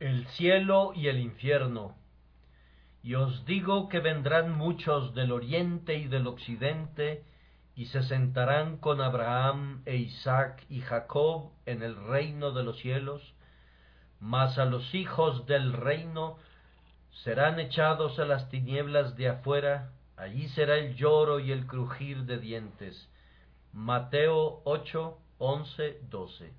el cielo y el infierno. Y os digo que vendrán muchos del oriente y del occidente, y se sentarán con Abraham e Isaac y Jacob en el reino de los cielos, mas a los hijos del reino serán echados a las tinieblas de afuera, allí será el lloro y el crujir de dientes. Mateo 8, 11, 12.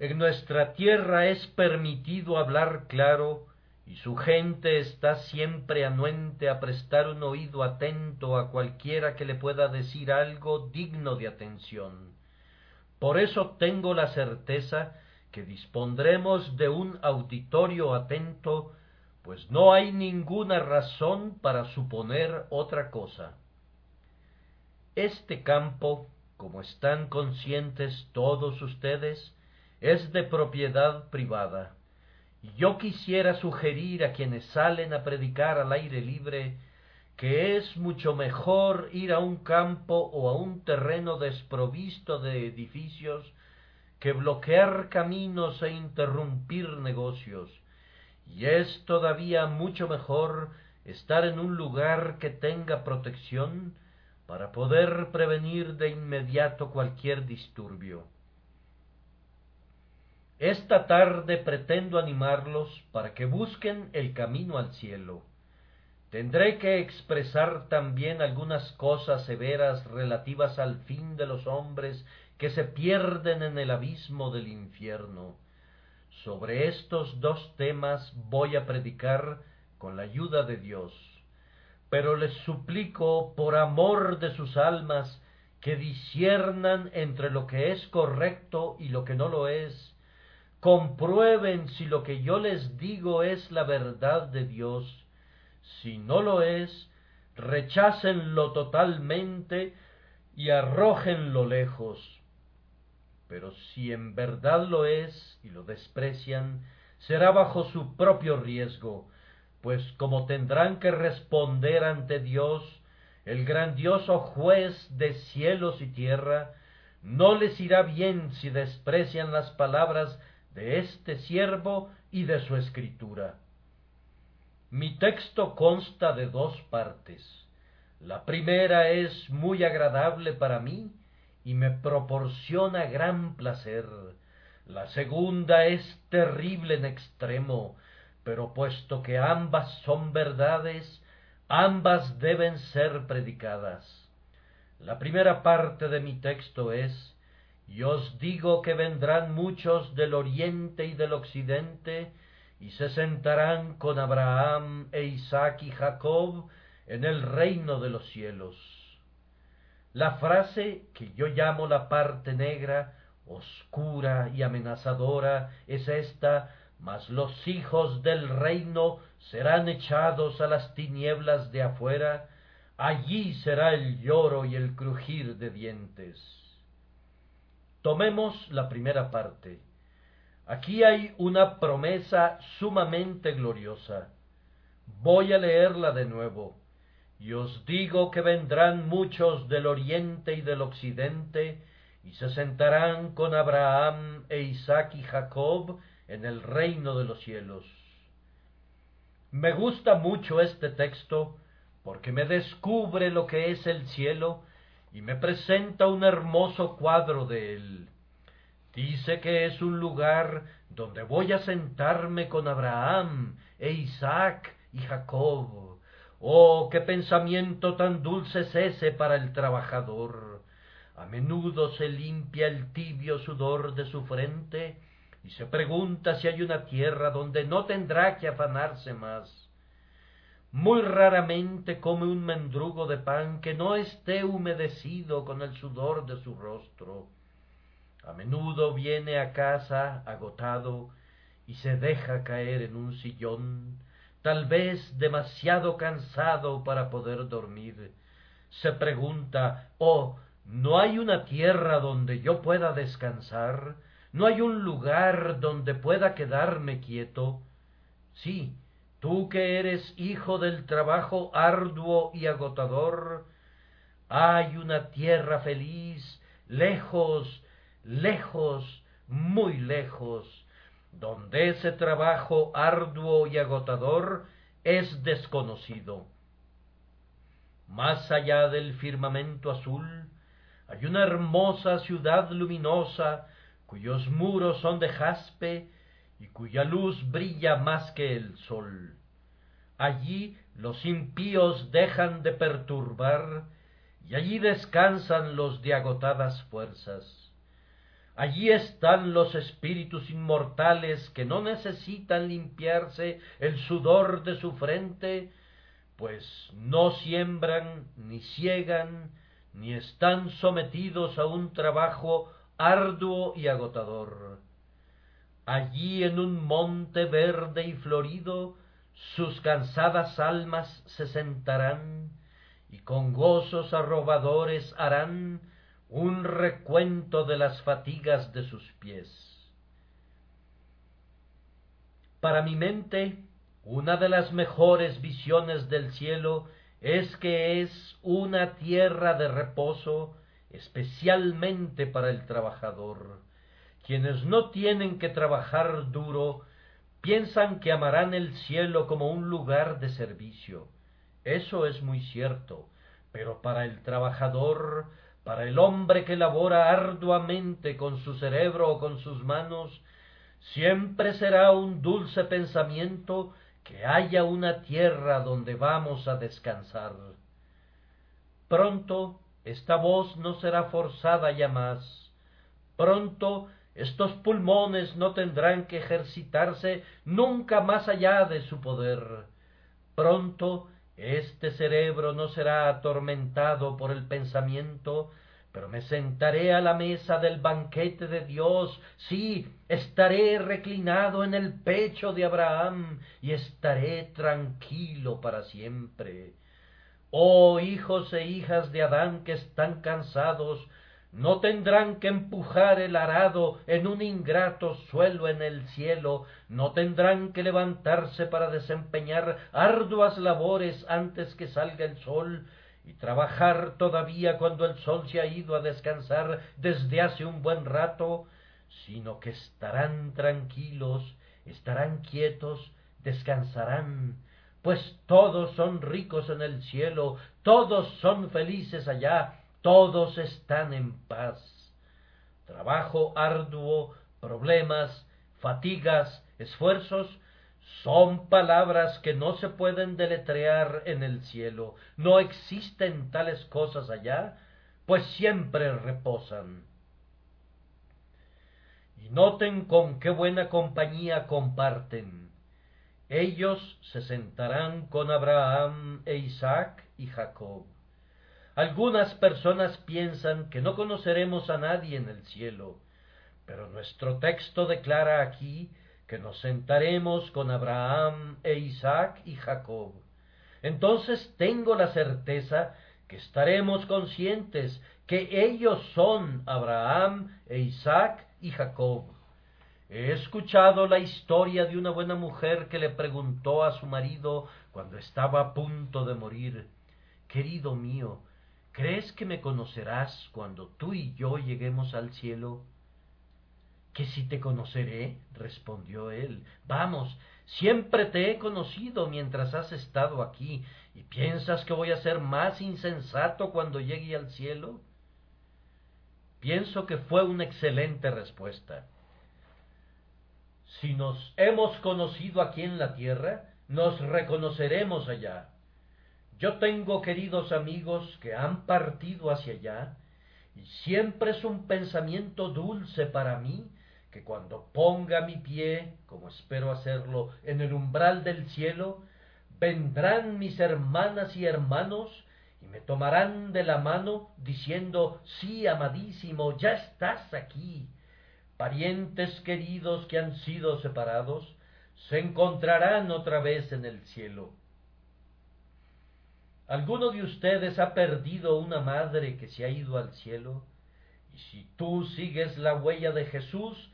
En nuestra tierra es permitido hablar claro, y su gente está siempre anuente a prestar un oído atento a cualquiera que le pueda decir algo digno de atención. Por eso tengo la certeza que dispondremos de un auditorio atento, pues no hay ninguna razón para suponer otra cosa. Este campo, como están conscientes todos ustedes, es de propiedad privada. Yo quisiera sugerir a quienes salen a predicar al aire libre que es mucho mejor ir a un campo o a un terreno desprovisto de edificios que bloquear caminos e interrumpir negocios, y es todavía mucho mejor estar en un lugar que tenga protección para poder prevenir de inmediato cualquier disturbio. Esta tarde pretendo animarlos para que busquen el camino al cielo. Tendré que expresar también algunas cosas severas relativas al fin de los hombres que se pierden en el abismo del infierno. Sobre estos dos temas voy a predicar con la ayuda de Dios. Pero les suplico, por amor de sus almas, que disiernan entre lo que es correcto y lo que no lo es, comprueben si lo que yo les digo es la verdad de Dios. Si no lo es, rechácenlo totalmente y arrójenlo lejos. Pero si en verdad lo es y lo desprecian, será bajo su propio riesgo, pues como tendrán que responder ante Dios, el grandioso juez de cielos y tierra, no les irá bien si desprecian las palabras de este siervo y de su escritura. Mi texto consta de dos partes. La primera es muy agradable para mí y me proporciona gran placer. La segunda es terrible en extremo, pero puesto que ambas son verdades, ambas deben ser predicadas. La primera parte de mi texto es y os digo que vendrán muchos del oriente y del occidente, y se sentarán con Abraham e Isaac y Jacob en el reino de los cielos. La frase que yo llamo la parte negra, oscura y amenazadora, es esta, mas los hijos del reino serán echados a las tinieblas de afuera, allí será el lloro y el crujir de dientes. Tomemos la primera parte. Aquí hay una promesa sumamente gloriosa. Voy a leerla de nuevo. Y os digo que vendrán muchos del oriente y del occidente, y se sentarán con Abraham e Isaac y Jacob en el reino de los cielos. Me gusta mucho este texto porque me descubre lo que es el cielo y me presenta un hermoso cuadro de él. Dice que es un lugar donde voy a sentarme con Abraham e Isaac y Jacob. Oh, qué pensamiento tan dulce es ese para el trabajador. A menudo se limpia el tibio sudor de su frente y se pregunta si hay una tierra donde no tendrá que afanarse más. Muy raramente come un mendrugo de pan que no esté humedecido con el sudor de su rostro. A menudo viene a casa agotado y se deja caer en un sillón, tal vez demasiado cansado para poder dormir. Se pregunta, oh, ¿no hay una tierra donde yo pueda descansar? ¿No hay un lugar donde pueda quedarme quieto? Sí, tú que eres hijo del trabajo arduo y agotador, hay una tierra feliz, lejos, lejos, muy lejos, donde ese trabajo arduo y agotador es desconocido. Más allá del firmamento azul hay una hermosa ciudad luminosa cuyos muros son de jaspe y cuya luz brilla más que el sol. Allí los impíos dejan de perturbar y allí descansan los de agotadas fuerzas. Allí están los espíritus inmortales que no necesitan limpiarse el sudor de su frente, pues no siembran, ni ciegan, ni están sometidos a un trabajo arduo y agotador. Allí en un monte verde y florido, sus cansadas almas se sentarán, y con gozos arrobadores harán un recuento de las fatigas de sus pies. Para mi mente, una de las mejores visiones del cielo es que es una tierra de reposo especialmente para el trabajador. Quienes no tienen que trabajar duro piensan que amarán el cielo como un lugar de servicio. Eso es muy cierto, pero para el trabajador, para el hombre que labora arduamente con su cerebro o con sus manos, siempre será un dulce pensamiento que haya una tierra donde vamos a descansar. Pronto esta voz no será forzada ya más. Pronto estos pulmones no tendrán que ejercitarse nunca más allá de su poder. Pronto este cerebro no será atormentado por el pensamiento, pero me sentaré a la mesa del banquete de Dios, sí, estaré reclinado en el pecho de Abraham y estaré tranquilo para siempre. Oh hijos e hijas de Adán que están cansados, no tendrán que empujar el arado en un ingrato suelo en el cielo, no tendrán que levantarse para desempeñar arduas labores antes que salga el sol, y trabajar todavía cuando el sol se ha ido a descansar desde hace un buen rato, sino que estarán tranquilos, estarán quietos, descansarán, pues todos son ricos en el cielo, todos son felices allá, todos están en paz. Trabajo arduo, problemas, fatigas, esfuerzos, son palabras que no se pueden deletrear en el cielo. No existen tales cosas allá, pues siempre reposan. Y noten con qué buena compañía comparten ellos se sentarán con Abraham e Isaac y Jacob. Algunas personas piensan que no conoceremos a nadie en el cielo, pero nuestro texto declara aquí que nos sentaremos con Abraham e Isaac y Jacob. Entonces tengo la certeza que estaremos conscientes que ellos son Abraham e Isaac y Jacob. He escuchado la historia de una buena mujer que le preguntó a su marido cuando estaba a punto de morir Querido mío, ¿crees que me conocerás cuando tú y yo lleguemos al cielo? Que si te conoceré, respondió él. Vamos, siempre te he conocido mientras has estado aquí, ¿y piensas que voy a ser más insensato cuando llegue al cielo? Pienso que fue una excelente respuesta. Si nos hemos conocido aquí en la tierra, nos reconoceremos allá. Yo tengo queridos amigos que han partido hacia allá, y siempre es un pensamiento dulce para mí que cuando ponga mi pie, como espero hacerlo, en el umbral del cielo, vendrán mis hermanas y hermanos y me tomarán de la mano diciendo, sí, amadísimo, ya estás aquí parientes queridos que han sido separados, se encontrarán otra vez en el cielo. ¿Alguno de ustedes ha perdido una madre que se ha ido al cielo? Y si tú sigues la huella de Jesús,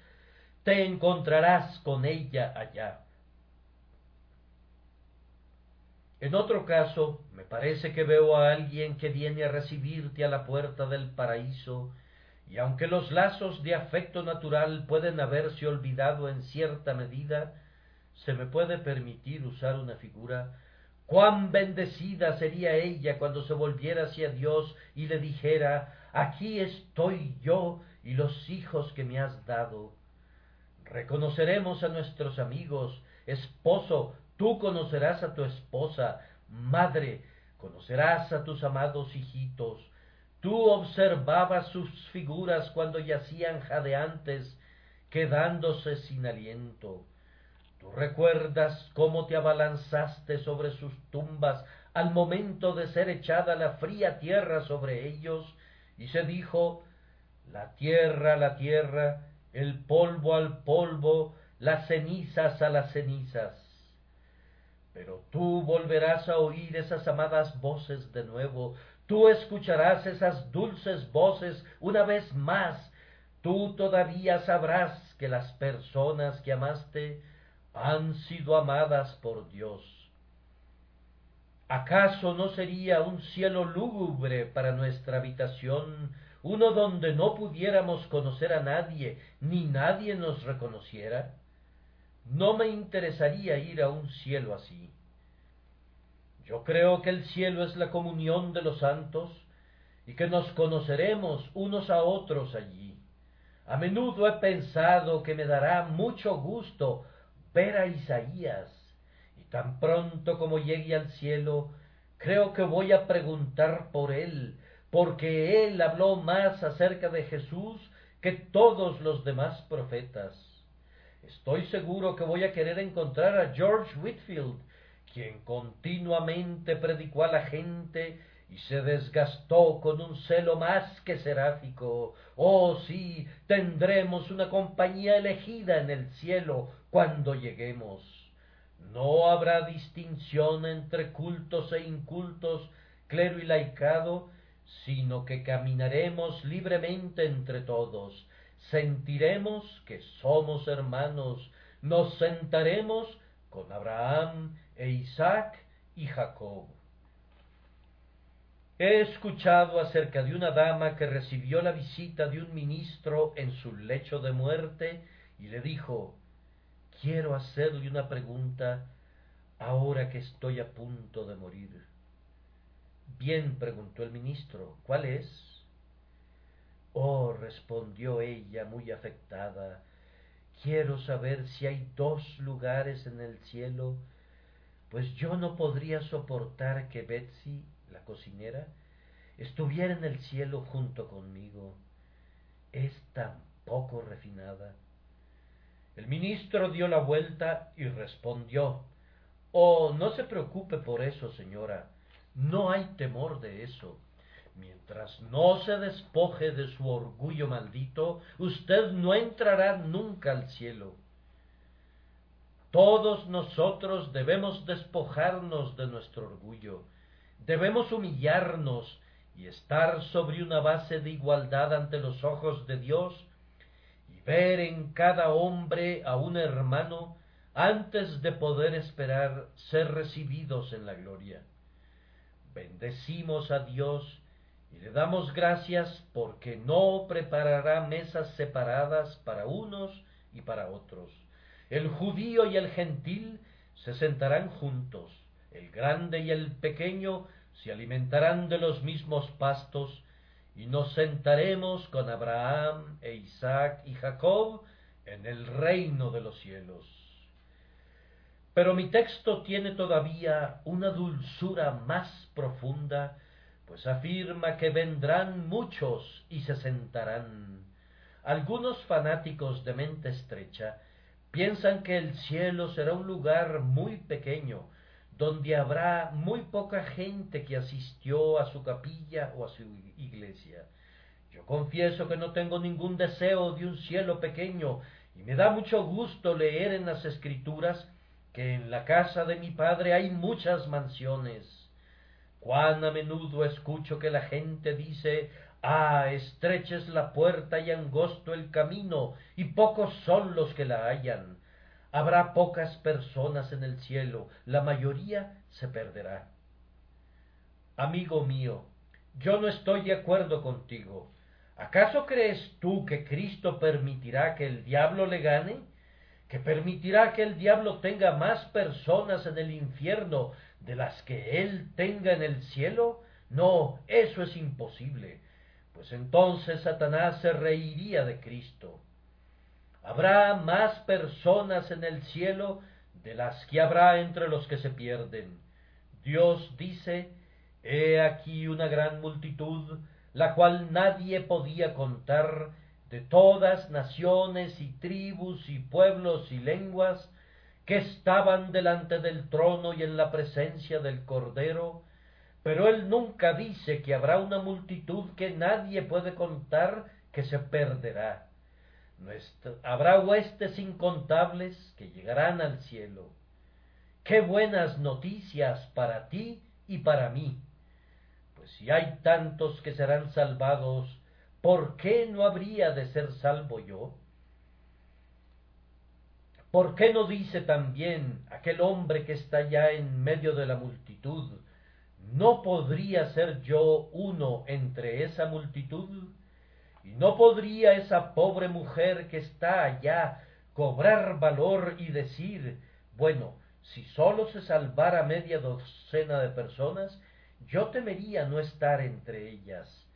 te encontrarás con ella allá. En otro caso, me parece que veo a alguien que viene a recibirte a la puerta del paraíso y aunque los lazos de afecto natural pueden haberse olvidado en cierta medida, se me puede permitir usar una figura cuán bendecida sería ella cuando se volviera hacia Dios y le dijera aquí estoy yo y los hijos que me has dado. Reconoceremos a nuestros amigos, esposo, tú conocerás a tu esposa, madre, conocerás a tus amados hijitos, Tú observabas sus figuras cuando yacían jadeantes, quedándose sin aliento. Tú recuerdas cómo te abalanzaste sobre sus tumbas al momento de ser echada la fría tierra sobre ellos, y se dijo la tierra, la tierra, el polvo al polvo, las cenizas a las cenizas. Pero tú volverás a oír esas amadas voces de nuevo, Tú escucharás esas dulces voces una vez más. Tú todavía sabrás que las personas que amaste han sido amadas por Dios. ¿Acaso no sería un cielo lúgubre para nuestra habitación, uno donde no pudiéramos conocer a nadie, ni nadie nos reconociera? No me interesaría ir a un cielo así. Yo creo que el cielo es la comunión de los santos y que nos conoceremos unos a otros allí. A menudo he pensado que me dará mucho gusto ver a Isaías, y tan pronto como llegue al cielo, creo que voy a preguntar por él, porque él habló más acerca de Jesús que todos los demás profetas. Estoy seguro que voy a querer encontrar a George Whitfield, quien continuamente predicó a la gente y se desgastó con un celo más que seráfico. Oh sí, tendremos una compañía elegida en el cielo cuando lleguemos. No habrá distinción entre cultos e incultos, clero y laicado, sino que caminaremos libremente entre todos, sentiremos que somos hermanos, nos sentaremos con Abraham e Isaac y Jacob. He escuchado acerca de una dama que recibió la visita de un ministro en su lecho de muerte y le dijo Quiero hacerle una pregunta ahora que estoy a punto de morir. Bien, preguntó el ministro, ¿cuál es? Oh, respondió ella muy afectada, quiero saber si hay dos lugares en el cielo pues yo no podría soportar que Betsy, la cocinera, estuviera en el cielo junto conmigo. Es tan poco refinada. El ministro dio la vuelta y respondió Oh, no se preocupe por eso, señora. No hay temor de eso. Mientras no se despoje de su orgullo maldito, usted no entrará nunca al cielo. Todos nosotros debemos despojarnos de nuestro orgullo, debemos humillarnos y estar sobre una base de igualdad ante los ojos de Dios ver en cada hombre a un hermano antes de poder esperar ser recibidos en la gloria. Bendecimos a Dios y le damos gracias porque no preparará mesas separadas para unos y para otros el judío y el gentil se sentarán juntos, el grande y el pequeño se alimentarán de los mismos pastos, y nos sentaremos con Abraham e Isaac y Jacob en el reino de los cielos. Pero mi texto tiene todavía una dulzura más profunda, pues afirma que vendrán muchos y se sentarán. Algunos fanáticos de mente estrecha Piensan que el cielo será un lugar muy pequeño, donde habrá muy poca gente que asistió a su capilla o a su iglesia. Yo confieso que no tengo ningún deseo de un cielo pequeño, y me da mucho gusto leer en las escrituras que en la casa de mi padre hay muchas mansiones. Cuán a menudo escucho que la gente dice Ah, estrecha es la puerta y angosto el camino, y pocos son los que la hallan. Habrá pocas personas en el cielo, la mayoría se perderá. Amigo mío, yo no estoy de acuerdo contigo. ¿Acaso crees tú que Cristo permitirá que el diablo le gane? ¿Que permitirá que el diablo tenga más personas en el infierno de las que él tenga en el cielo? No, eso es imposible, pues entonces Satanás se reiría de Cristo. Habrá más personas en el cielo de las que habrá entre los que se pierden. Dios dice, He aquí una gran multitud, la cual nadie podía contar, de todas naciones y tribus y pueblos y lenguas, que estaban delante del trono y en la presencia del Cordero, pero él nunca dice que habrá una multitud que nadie puede contar que se perderá. Habrá huestes incontables que llegarán al cielo. Qué buenas noticias para ti y para mí. Pues si hay tantos que serán salvados, ¿por qué no habría de ser salvo yo? ¿Por qué no dice también aquel hombre que está ya en medio de la multitud, ¿no podría ser yo uno entre esa multitud? ¿Y no podría esa pobre mujer que está allá cobrar valor y decir, bueno, si sólo se salvara media docena de personas, yo temería no estar entre ellas.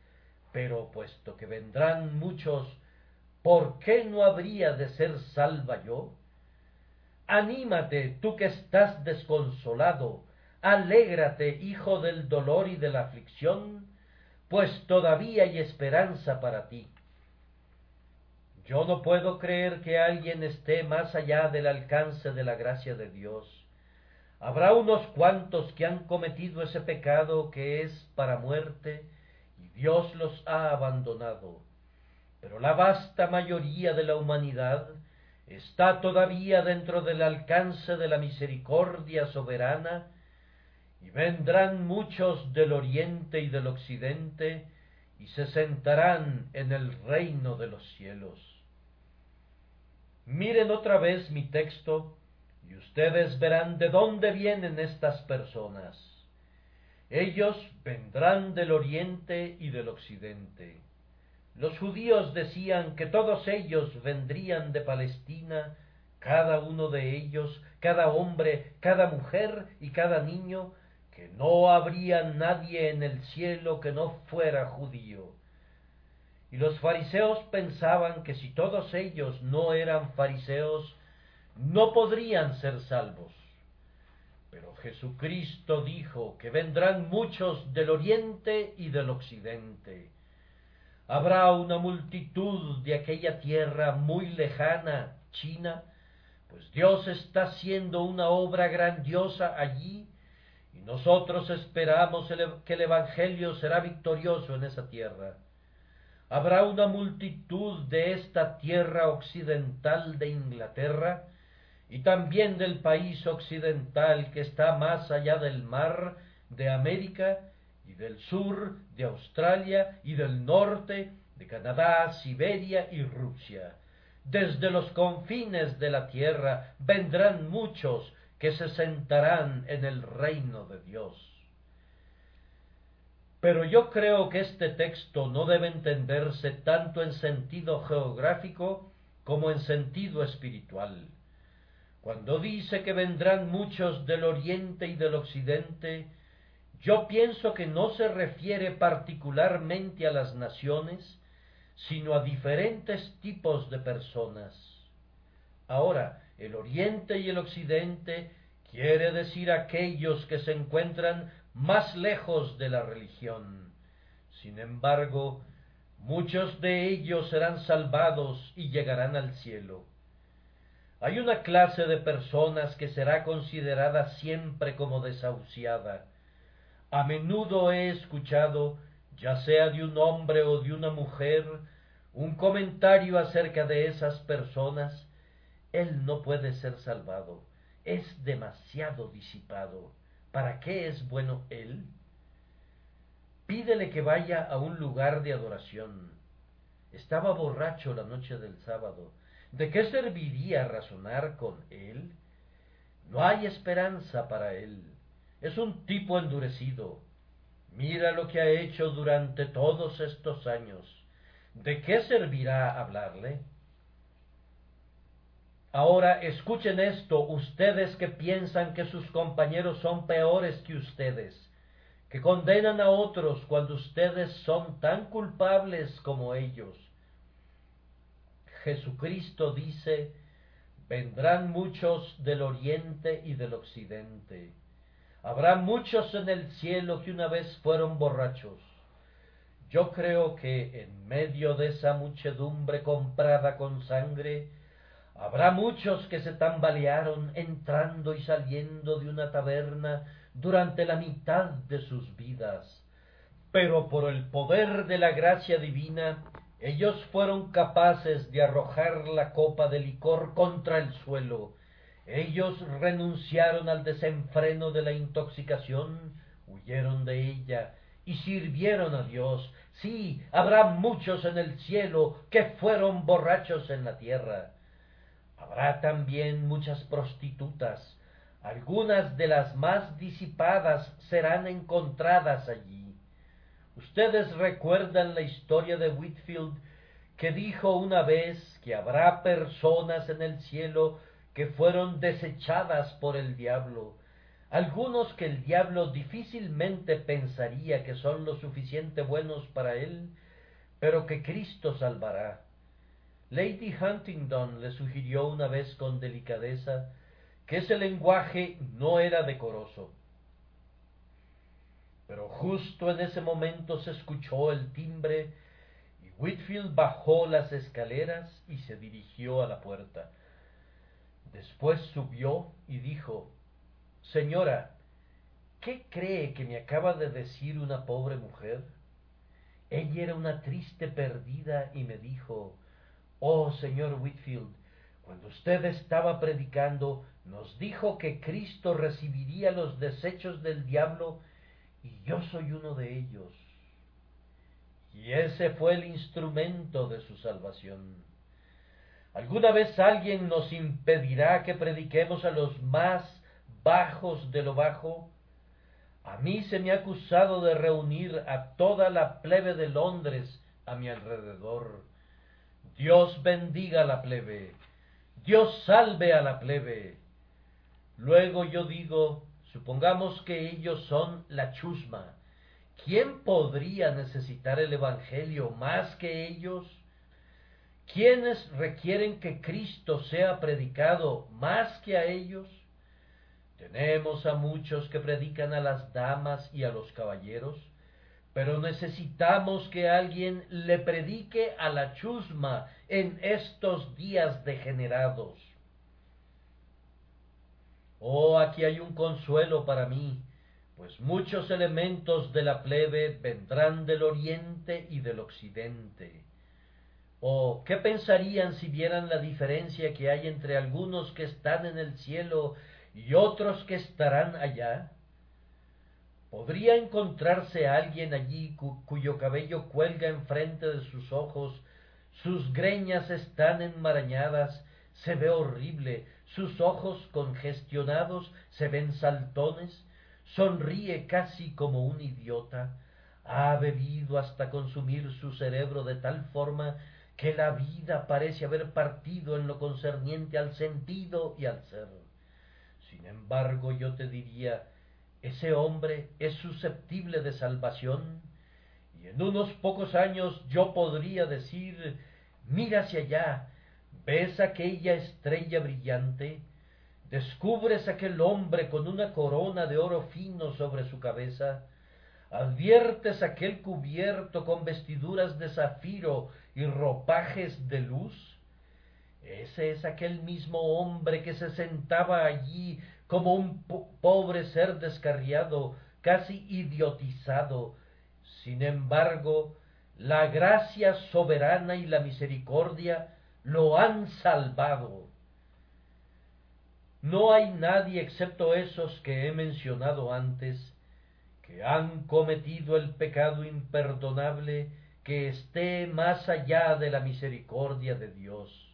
Pero puesto que vendrán muchos, ¿por qué no habría de ser salva yo? Anímate, tú que estás desconsolado, alégrate, hijo del dolor y de la aflicción, pues todavía hay esperanza para ti. Yo no puedo creer que alguien esté más allá del alcance de la gracia de Dios. Habrá unos cuantos que han cometido ese pecado que es para muerte, y Dios los ha abandonado. Pero la vasta mayoría de la humanidad está todavía dentro del alcance de la misericordia soberana, y vendrán muchos del oriente y del occidente, y se sentarán en el reino de los cielos. Miren otra vez mi texto, y ustedes verán de dónde vienen estas personas. Ellos vendrán del oriente y del occidente. Los judíos decían que todos ellos vendrían de Palestina, cada uno de ellos, cada hombre, cada mujer y cada niño, que no habría nadie en el cielo que no fuera judío. Y los fariseos pensaban que si todos ellos no eran fariseos, no podrían ser salvos. Pero Jesucristo dijo que vendrán muchos del oriente y del occidente Habrá una multitud de aquella tierra muy lejana, China, pues Dios está haciendo una obra grandiosa allí nosotros esperamos que el Evangelio será victorioso en esa tierra. Habrá una multitud de esta tierra occidental de Inglaterra y también del país occidental que está más allá del mar de América y del sur de Australia y del norte de Canadá, Siberia y Rusia. Desde los confines de la tierra vendrán muchos que se sentarán en el reino de Dios. Pero yo creo que este texto no debe entenderse tanto en sentido geográfico como en sentido espiritual. Cuando dice que vendrán muchos del oriente y del occidente, yo pienso que no se refiere particularmente a las naciones, sino a diferentes tipos de personas. Ahora, el Oriente y el Occidente quiere decir aquellos que se encuentran más lejos de la religión. Sin embargo, muchos de ellos serán salvados y llegarán al cielo. Hay una clase de personas que será considerada siempre como desahuciada, a menudo he escuchado, ya sea de un hombre o de una mujer, un comentario acerca de esas personas. Él no puede ser salvado. Es demasiado disipado. ¿Para qué es bueno él? Pídele que vaya a un lugar de adoración. Estaba borracho la noche del sábado. ¿De qué serviría razonar con él? No hay esperanza para él. Es un tipo endurecido. Mira lo que ha hecho durante todos estos años. ¿de qué servirá hablarle? Ahora escuchen esto, ustedes que piensan que sus compañeros son peores que ustedes, que condenan a otros cuando ustedes son tan culpables como ellos. Jesucristo dice, vendrán muchos del oriente y del occidente. Habrá muchos en el cielo que una vez fueron borrachos. Yo creo que en medio de esa muchedumbre comprada con sangre, Habrá muchos que se tambalearon entrando y saliendo de una taberna durante la mitad de sus vidas, pero por el poder de la gracia divina ellos fueron capaces de arrojar la copa de licor contra el suelo. Ellos renunciaron al desenfreno de la intoxicación, huyeron de ella y sirvieron a Dios. Sí, habrá muchos en el cielo que fueron borrachos en la tierra Habrá también muchas prostitutas, algunas de las más disipadas serán encontradas allí. Ustedes recuerdan la historia de Whitfield que dijo una vez que habrá personas en el cielo que fueron desechadas por el diablo, algunos que el diablo difícilmente pensaría que son lo suficiente buenos para él, pero que Cristo salvará. Lady Huntingdon le sugirió una vez con delicadeza que ese lenguaje no era decoroso. Pero justo en ese momento se escuchó el timbre y Whitfield bajó las escaleras y se dirigió a la puerta. Después subió y dijo Señora, ¿qué cree que me acaba de decir una pobre mujer? Ella era una triste perdida y me dijo Oh, señor Whitfield, cuando usted estaba predicando, nos dijo que Cristo recibiría los desechos del diablo y yo soy uno de ellos. Y ese fue el instrumento de su salvación. ¿Alguna vez alguien nos impedirá que prediquemos a los más bajos de lo bajo? A mí se me ha acusado de reunir a toda la plebe de Londres a mi alrededor Dios bendiga a la plebe, Dios salve a la plebe. Luego yo digo, supongamos que ellos son la chusma. ¿Quién podría necesitar el Evangelio más que ellos? ¿Quiénes requieren que Cristo sea predicado más que a ellos? Tenemos a muchos que predican a las damas y a los caballeros, pero necesitamos que alguien le predique a la chusma en estos días degenerados. Oh, aquí hay un consuelo para mí, pues muchos elementos de la plebe vendrán del oriente y del occidente. Oh, ¿qué pensarían si vieran la diferencia que hay entre algunos que están en el cielo y otros que estarán allá? ¿Podría encontrarse alguien allí cuyo cabello cuelga enfrente de sus ojos, sus greñas están enmarañadas, se ve horrible, sus ojos congestionados se ven saltones, sonríe casi como un idiota, ha bebido hasta consumir su cerebro de tal forma que la vida parece haber partido en lo concerniente al sentido y al ser. Sin embargo, yo te diría, ese hombre es susceptible de salvación. Y en unos pocos años yo podría decir, mira hacia allá, ves aquella estrella brillante, descubres aquel hombre con una corona de oro fino sobre su cabeza, adviertes aquel cubierto con vestiduras de zafiro y ropajes de luz, ese es aquel mismo hombre que se sentaba allí como un pobre ser descarriado, casi idiotizado. Sin embargo, la gracia soberana y la misericordia lo han salvado. No hay nadie excepto esos que he mencionado antes, que han cometido el pecado imperdonable que esté más allá de la misericordia de Dios.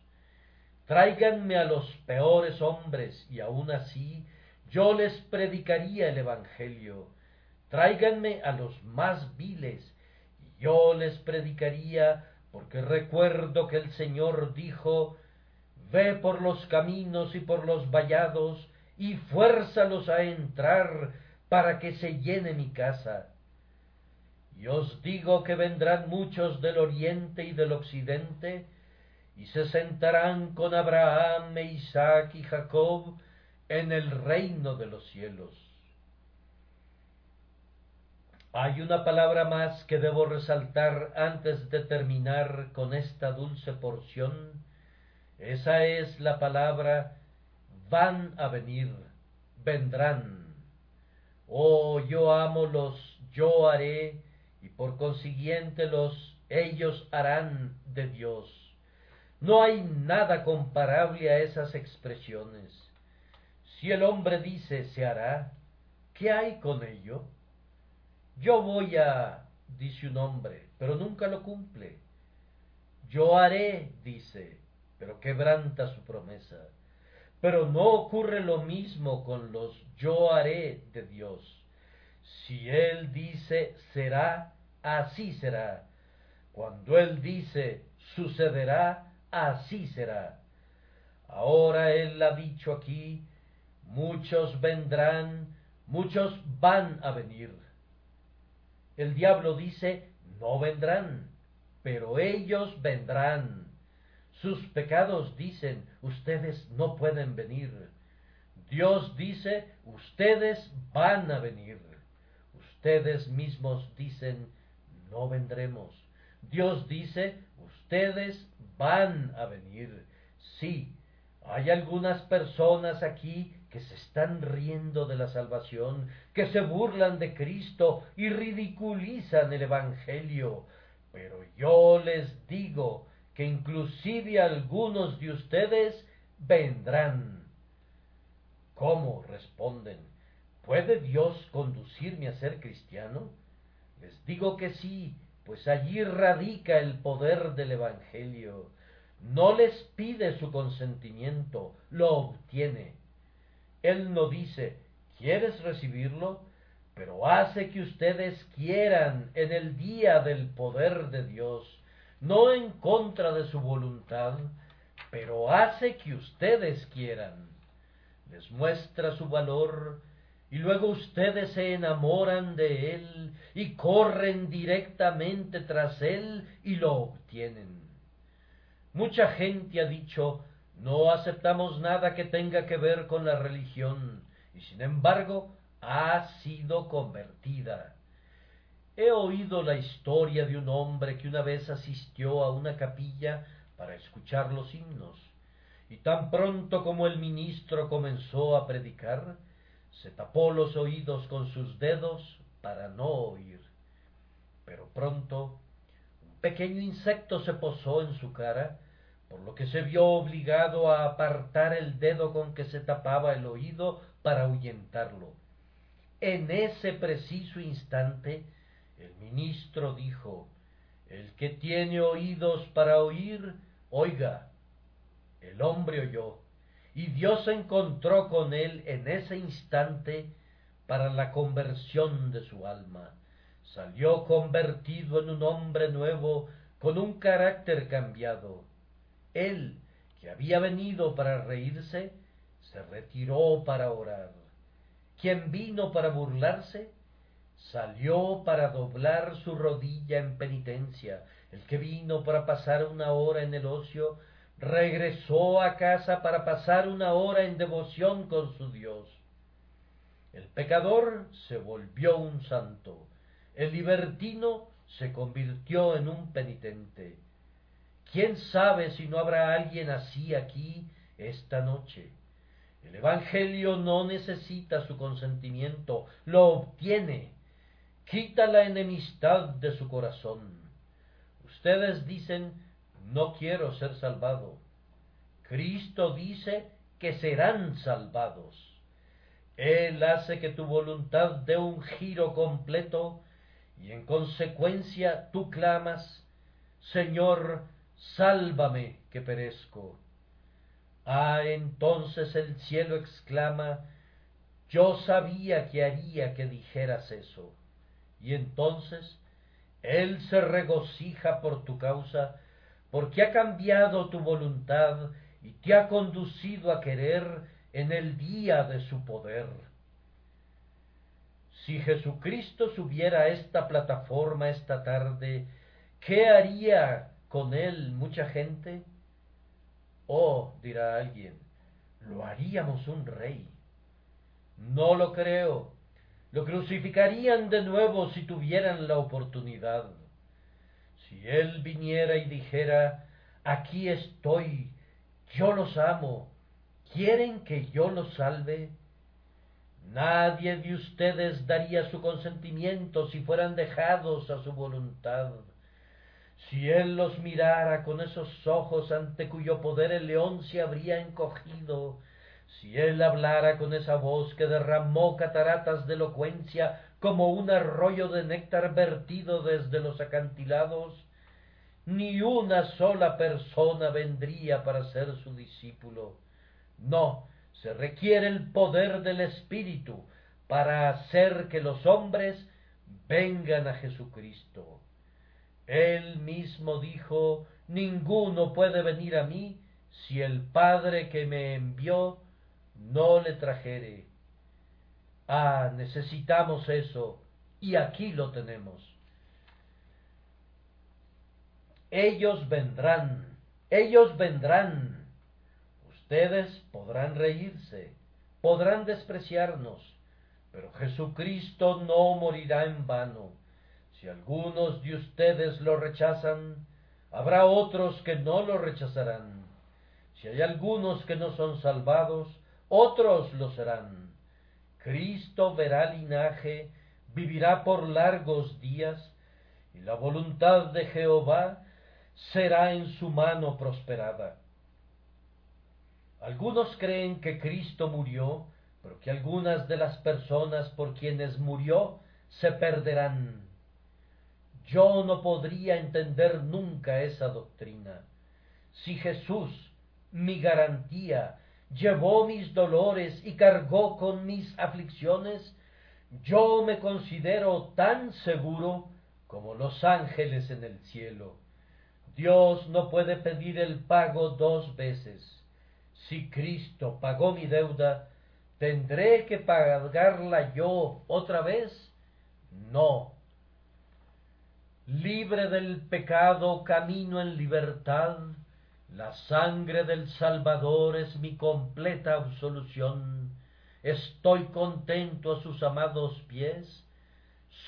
Tráiganme a los peores hombres y aun así yo les predicaría el Evangelio. Tráiganme a los más viles y yo les predicaría porque recuerdo que el Señor dijo, Ve por los caminos y por los vallados, y fuérzalos a entrar, para que se llene mi casa. Y os digo que vendrán muchos del oriente y del occidente, y se sentarán con Abraham, e Isaac y Jacob en el reino de los cielos. Hay una palabra más que debo resaltar antes de terminar con esta dulce porción. Esa es la palabra van a venir, vendrán. Oh, yo amo los yo haré y por consiguiente los ellos harán de Dios. No hay nada comparable a esas expresiones. Si el hombre dice se hará, ¿qué hay con ello? Yo voy a, dice un hombre, pero nunca lo cumple. Yo haré, dice, pero quebranta su promesa. Pero no ocurre lo mismo con los yo haré de Dios. Si Él dice será, así será. Cuando Él dice sucederá, así será. Ahora Él ha dicho aquí, muchos vendrán, muchos van a venir. El diablo dice, no vendrán, pero ellos vendrán. Sus pecados dicen, ustedes no pueden venir. Dios dice, ustedes van a venir. Ustedes mismos dicen, no vendremos. Dios dice, ustedes van a venir. Sí, hay algunas personas aquí que se están riendo de la salvación, que se burlan de Cristo y ridiculizan el Evangelio. Pero yo les digo que inclusive algunos de ustedes vendrán. ¿Cómo? responden. ¿Puede Dios conducirme a ser cristiano? Les digo que sí, pues allí radica el poder del Evangelio. No les pide su consentimiento, lo obtiene. Él no dice, ¿quieres recibirlo? Pero hace que ustedes quieran en el día del poder de Dios, no en contra de su voluntad, pero hace que ustedes quieran. Les muestra su valor y luego ustedes se enamoran de él y corren directamente tras él y lo obtienen. Mucha gente ha dicho, no aceptamos nada que tenga que ver con la religión y sin embargo ha sido convertida. He oído la historia de un hombre que una vez asistió a una capilla para escuchar los himnos, y tan pronto como el ministro comenzó a predicar, se tapó los oídos con sus dedos para no oír. Pero pronto un pequeño insecto se posó en su cara por lo que se vio obligado a apartar el dedo con que se tapaba el oído para ahuyentarlo. En ese preciso instante, el ministro dijo, El que tiene oídos para oír, oiga. El hombre oyó, y Dios se encontró con él en ese instante para la conversión de su alma. Salió convertido en un hombre nuevo, con un carácter cambiado él, que había venido para reírse, se retiró para orar. Quien vino para burlarse, salió para doblar su rodilla en penitencia. El que vino para pasar una hora en el ocio, regresó a casa para pasar una hora en devoción con su Dios. El pecador se volvió un santo, el libertino se convirtió en un penitente. ¿Quién sabe si no habrá alguien así aquí esta noche? El Evangelio no necesita su consentimiento, lo obtiene. Quita la enemistad de su corazón. Ustedes dicen, no quiero ser salvado. Cristo dice que serán salvados. Él hace que tu voluntad dé un giro completo y en consecuencia tú clamas, Señor, sálvame que perezco. Ah, entonces el cielo exclama, yo sabía que haría que dijeras eso. Y entonces él se regocija por tu causa, porque ha cambiado tu voluntad y te ha conducido a querer en el día de su poder. Si Jesucristo subiera a esta plataforma esta tarde, ¿qué haría con él mucha gente? Oh, dirá alguien, lo haríamos un rey. No lo creo. Lo crucificarían de nuevo si tuvieran la oportunidad. Si él viniera y dijera, aquí estoy, yo los amo, ¿quieren que yo los salve? Nadie de ustedes daría su consentimiento si fueran dejados a su voluntad. Si él los mirara con esos ojos ante cuyo poder el león se habría encogido, si él hablara con esa voz que derramó cataratas de elocuencia como un arroyo de néctar vertido desde los acantilados, ni una sola persona vendría para ser su discípulo. No, se requiere el poder del Espíritu para hacer que los hombres vengan a Jesucristo. Él mismo dijo, ninguno puede venir a mí si el Padre que me envió no le trajere. Ah, necesitamos eso, y aquí lo tenemos. Ellos vendrán, ellos vendrán. Ustedes podrán reírse, podrán despreciarnos, pero Jesucristo no morirá en vano. Si algunos de ustedes lo rechazan, habrá otros que no lo rechazarán. Si hay algunos que no son salvados, otros lo serán. Cristo verá linaje, vivirá por largos días, y la voluntad de Jehová será en su mano prosperada. Algunos creen que Cristo murió, pero que algunas de las personas por quienes murió se perderán. Yo no podría entender nunca esa doctrina. Si Jesús, mi garantía, llevó mis dolores y cargó con mis aflicciones, yo me considero tan seguro como los ángeles en el cielo. Dios no puede pedir el pago dos veces. Si Cristo pagó mi deuda, ¿tendré que pagarla yo otra vez? No. Libre del pecado, camino en libertad. La sangre del Salvador es mi completa absolución. Estoy contento a sus amados pies.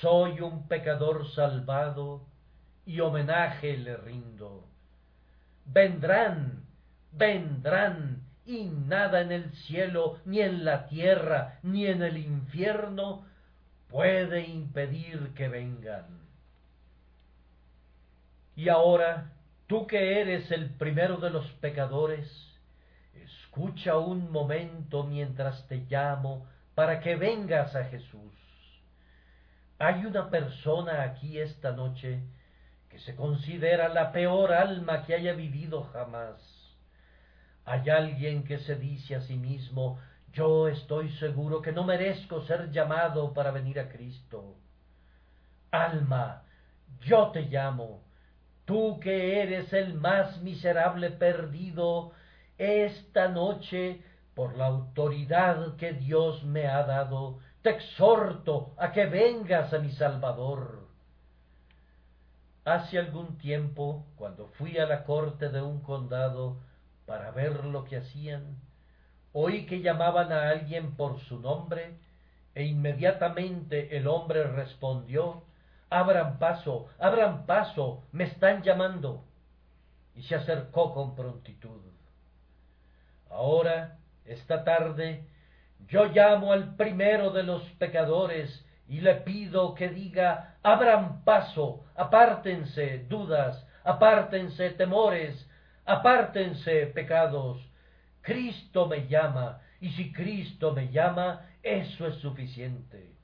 Soy un pecador salvado y homenaje le rindo. Vendrán, vendrán, y nada en el cielo, ni en la tierra, ni en el infierno puede impedir que vengan. Y ahora, tú que eres el primero de los pecadores, escucha un momento mientras te llamo para que vengas a Jesús. Hay una persona aquí esta noche que se considera la peor alma que haya vivido jamás. Hay alguien que se dice a sí mismo, yo estoy seguro que no merezco ser llamado para venir a Cristo. Alma, yo te llamo, tú que eres el más miserable perdido, esta noche, por la autoridad que Dios me ha dado, te exhorto a que vengas a mi Salvador. Hace algún tiempo, cuando fui a la corte de un condado para ver lo que hacían, oí que llamaban a alguien por su nombre, e inmediatamente el hombre respondió Abran paso, abran paso, me están llamando. Y se acercó con prontitud. Ahora, esta tarde, yo llamo al primero de los pecadores y le pido que diga, abran paso, apártense dudas, apártense temores, apártense pecados. Cristo me llama, y si Cristo me llama, eso es suficiente.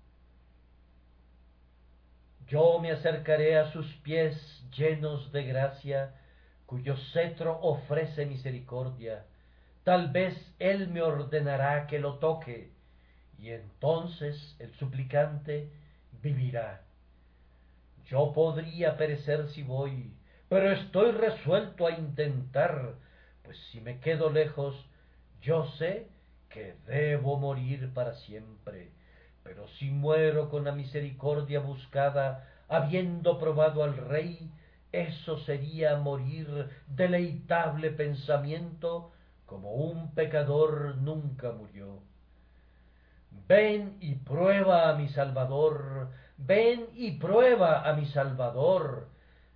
Yo me acercaré a sus pies llenos de gracia, cuyo cetro ofrece misericordia. Tal vez Él me ordenará que lo toque, y entonces el suplicante vivirá. Yo podría perecer si voy, pero estoy resuelto a intentar, pues si me quedo lejos, yo sé que debo morir para siempre. Pero si muero con la misericordia buscada, habiendo probado al Rey, eso sería morir deleitable pensamiento como un pecador nunca murió. Ven y prueba a mi Salvador, ven y prueba a mi Salvador.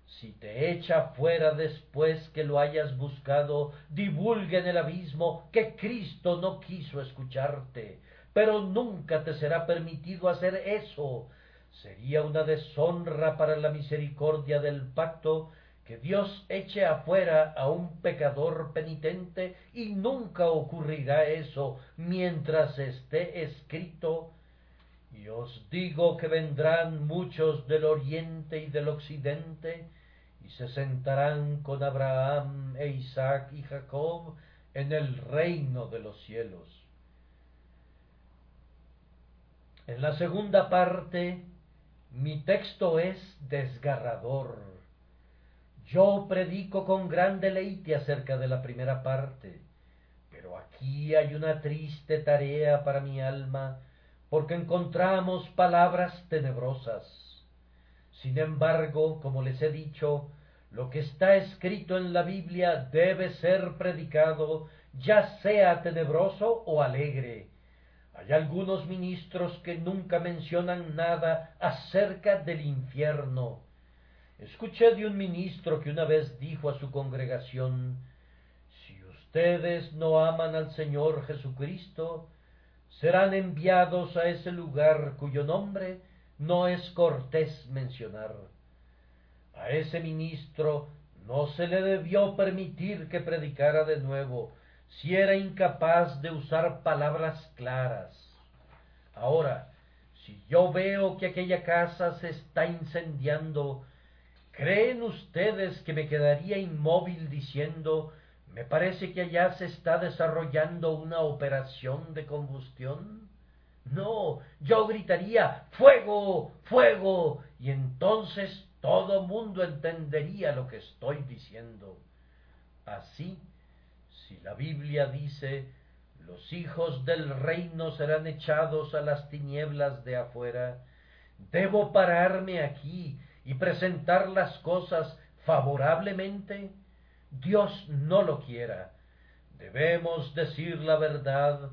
Si te echa fuera después que lo hayas buscado, divulgue en el abismo que Cristo no quiso escucharte, pero nunca te será permitido hacer eso. Sería una deshonra para la misericordia del pacto que Dios eche afuera a un pecador penitente y nunca ocurrirá eso mientras esté escrito. Y os digo que vendrán muchos del oriente y del occidente y se sentarán con Abraham e Isaac y Jacob en el reino de los cielos. En la segunda parte, mi texto es desgarrador yo predico con gran deleite acerca de la primera parte, pero aquí hay una triste tarea para mi alma, porque encontramos palabras tenebrosas. Sin embargo, como les he dicho, lo que está escrito en la Biblia debe ser predicado, ya sea tenebroso o alegre. Hay algunos ministros que nunca mencionan nada acerca del infierno, Escuché de un ministro que una vez dijo a su congregación, si ustedes no aman al Señor Jesucristo, serán enviados a ese lugar cuyo nombre no es cortés mencionar. A ese ministro no se le debió permitir que predicara de nuevo, si era incapaz de usar palabras claras. Ahora, si yo veo que aquella casa se está incendiando, ¿Creen ustedes que me quedaría inmóvil diciendo me parece que allá se está desarrollando una operación de combustión? No, yo gritaría ¡Fuego! ¡Fuego! y entonces todo mundo entendería lo que estoy diciendo. Así, si la Biblia dice los hijos del reino serán echados a las tinieblas de afuera, debo pararme aquí y presentar las cosas favorablemente, Dios no lo quiera. Debemos decir la verdad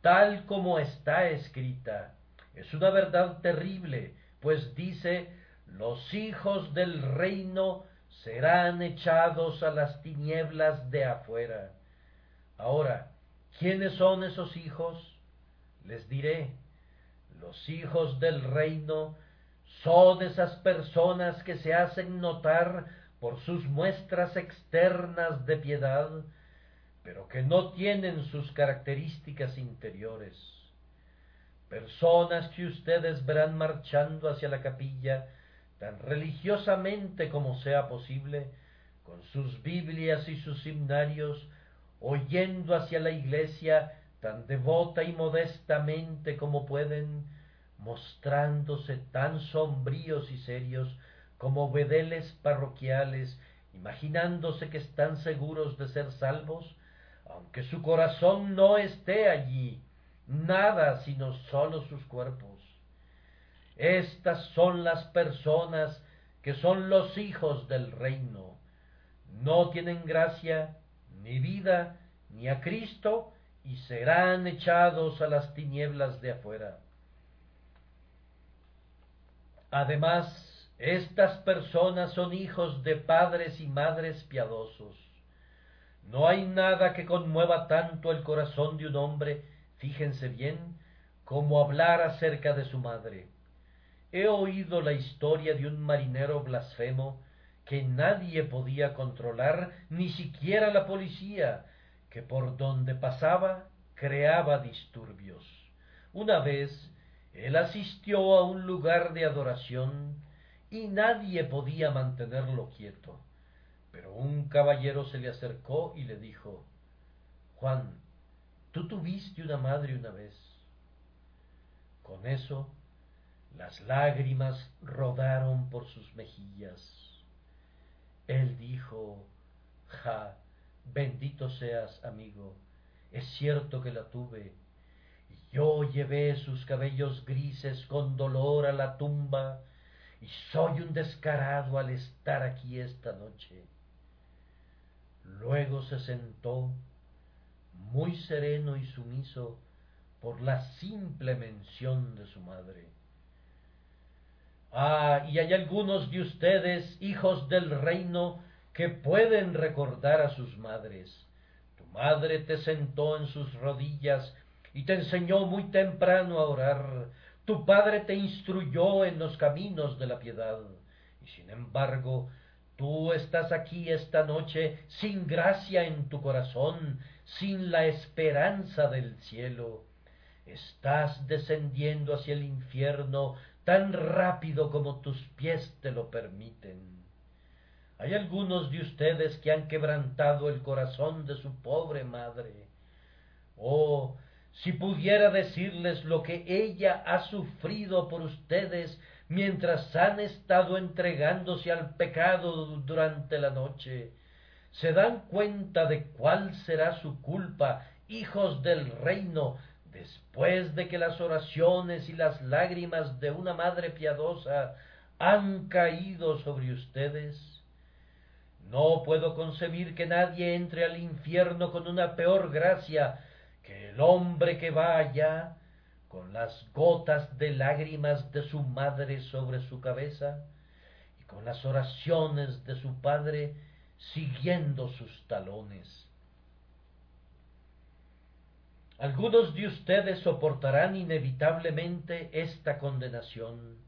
tal como está escrita. Es una verdad terrible, pues dice, los hijos del reino serán echados a las tinieblas de afuera. Ahora, ¿quiénes son esos hijos? Les diré, los hijos del reino son esas personas que se hacen notar por sus muestras externas de piedad, pero que no tienen sus características interiores. Personas que ustedes verán marchando hacia la capilla tan religiosamente como sea posible, con sus Biblias y sus himnarios, oyendo hacia la iglesia tan devota y modestamente como pueden, mostrándose tan sombríos y serios como bedeles parroquiales, imaginándose que están seguros de ser salvos, aunque su corazón no esté allí, nada sino sólo sus cuerpos. Estas son las personas que son los hijos del reino. No tienen gracia, ni vida, ni a Cristo, y serán echados a las tinieblas de afuera. Además, estas personas son hijos de padres y madres piadosos. No hay nada que conmueva tanto el corazón de un hombre, fíjense bien, como hablar acerca de su madre. He oído la historia de un marinero blasfemo que nadie podía controlar, ni siquiera la policía, que por donde pasaba creaba disturbios. Una vez él asistió a un lugar de adoración y nadie podía mantenerlo quieto. Pero un caballero se le acercó y le dijo, Juan, tú tuviste una madre una vez. Con eso, las lágrimas rodaron por sus mejillas. Él dijo, Ja, bendito seas, amigo, es cierto que la tuve. Yo llevé sus cabellos grises con dolor a la tumba, y soy un descarado al estar aquí esta noche. Luego se sentó, muy sereno y sumiso, por la simple mención de su madre. Ah, y hay algunos de ustedes, hijos del reino, que pueden recordar a sus madres. Tu madre te sentó en sus rodillas y te enseñó muy temprano a orar. Tu padre te instruyó en los caminos de la piedad. Y sin embargo, tú estás aquí esta noche sin gracia en tu corazón, sin la esperanza del cielo. Estás descendiendo hacia el infierno tan rápido como tus pies te lo permiten. Hay algunos de ustedes que han quebrantado el corazón de su pobre madre. Oh, si pudiera decirles lo que ella ha sufrido por ustedes mientras han estado entregándose al pecado durante la noche, se dan cuenta de cuál será su culpa, hijos del reino, después de que las oraciones y las lágrimas de una madre piadosa han caído sobre ustedes? No puedo concebir que nadie entre al infierno con una peor gracia que el hombre que va allá con las gotas de lágrimas de su madre sobre su cabeza y con las oraciones de su padre siguiendo sus talones. Algunos de ustedes soportarán inevitablemente esta condenación.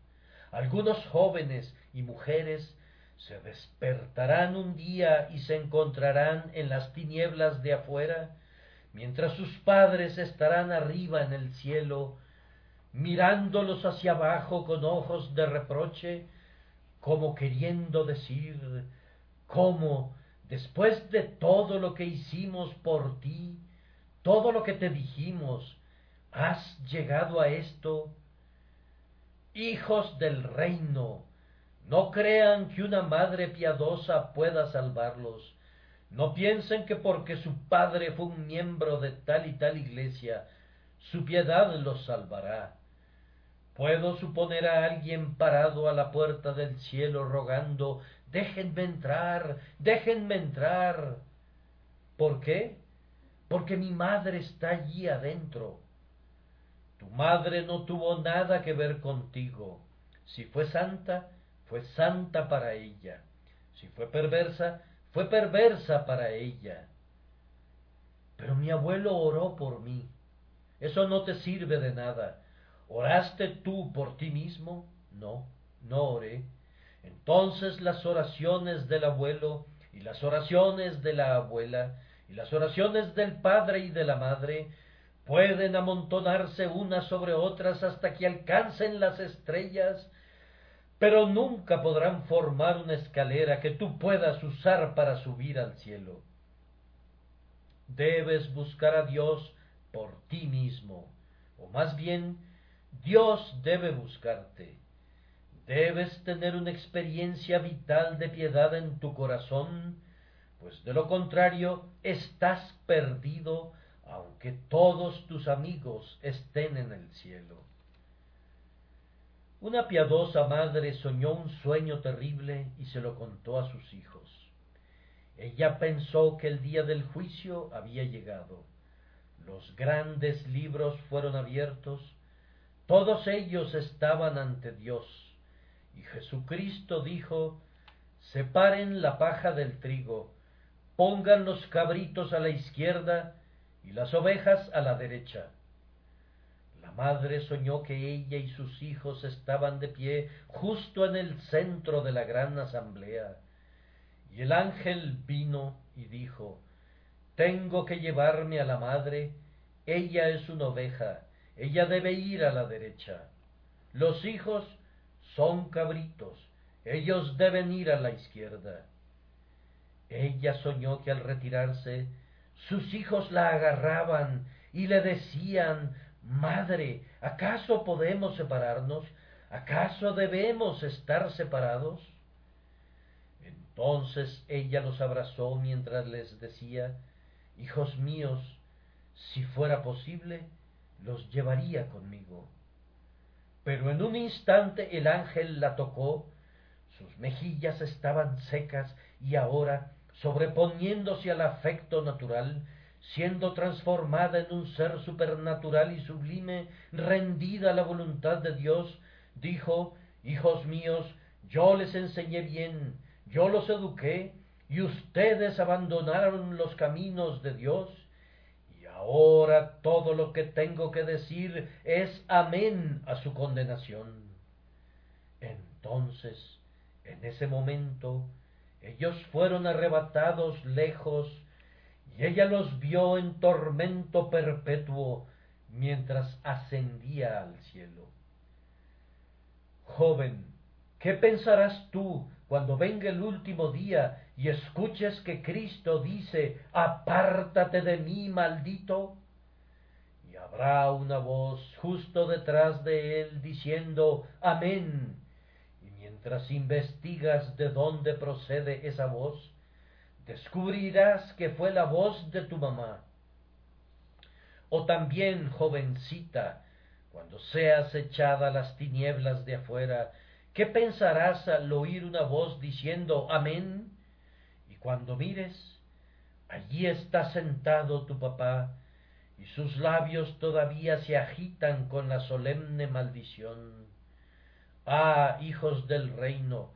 Algunos jóvenes y mujeres se despertarán un día y se encontrarán en las tinieblas de afuera, mientras sus padres estarán arriba en el cielo, mirándolos hacia abajo con ojos de reproche, como queriendo decir, cómo, después de todo lo que hicimos por ti, todo lo que te dijimos, has llegado a esto. Hijos del reino, no crean que una madre piadosa pueda salvarlos. No piensen que porque su padre fue un miembro de tal y tal iglesia, su piedad los salvará. Puedo suponer a alguien parado a la puerta del cielo rogando, déjenme entrar, déjenme entrar. ¿Por qué? Porque mi madre está allí adentro. Tu madre no tuvo nada que ver contigo. Si fue santa, fue santa para ella. Si fue perversa, fue perversa para ella. Pero mi abuelo oró por mí. Eso no te sirve de nada. ¿Oraste tú por ti mismo? No, no oré. Entonces las oraciones del abuelo y las oraciones de la abuela y las oraciones del Padre y de la Madre pueden amontonarse unas sobre otras hasta que alcancen las estrellas, pero nunca podrán formar una escalera que tú puedas usar para subir al cielo. Debes buscar a Dios por ti mismo, o más bien, Dios debe buscarte. Debes tener una experiencia vital de piedad en tu corazón, pues de lo contrario estás perdido aunque todos tus amigos estén en el cielo. Una piadosa madre soñó un sueño terrible y se lo contó a sus hijos. Ella pensó que el día del juicio había llegado. Los grandes libros fueron abiertos, todos ellos estaban ante Dios, y Jesucristo dijo, Separen la paja del trigo, pongan los cabritos a la izquierda y las ovejas a la derecha. La madre soñó que ella y sus hijos estaban de pie justo en el centro de la gran asamblea, y el ángel vino y dijo, Tengo que llevarme a la madre, ella es una oveja, ella debe ir a la derecha. Los hijos son cabritos, ellos deben ir a la izquierda. Ella soñó que al retirarse sus hijos la agarraban y le decían Madre, ¿acaso podemos separarnos? ¿Acaso debemos estar separados? Entonces ella los abrazó mientras les decía, Hijos míos, si fuera posible, los llevaría conmigo. Pero en un instante el ángel la tocó, sus mejillas estaban secas y ahora, sobreponiéndose al afecto natural, siendo transformada en un ser supernatural y sublime, rendida a la voluntad de Dios, dijo, Hijos míos, yo les enseñé bien, yo los eduqué, y ustedes abandonaron los caminos de Dios, y ahora todo lo que tengo que decir es amén a su condenación. Entonces, en ese momento, ellos fueron arrebatados lejos, y ella los vio en tormento perpetuo mientras ascendía al cielo. Joven, ¿qué pensarás tú cuando venga el último día y escuches que Cristo dice, apártate de mí, maldito? Y habrá una voz justo detrás de él diciendo, amén. Mientras investigas de dónde procede esa voz, descubrirás que fue la voz de tu mamá. O también, jovencita, cuando seas echada a las tinieblas de afuera, ¿qué pensarás al oír una voz diciendo Amén? Y cuando mires, allí está sentado tu papá, y sus labios todavía se agitan con la solemne maldición. Ah, hijos del reino,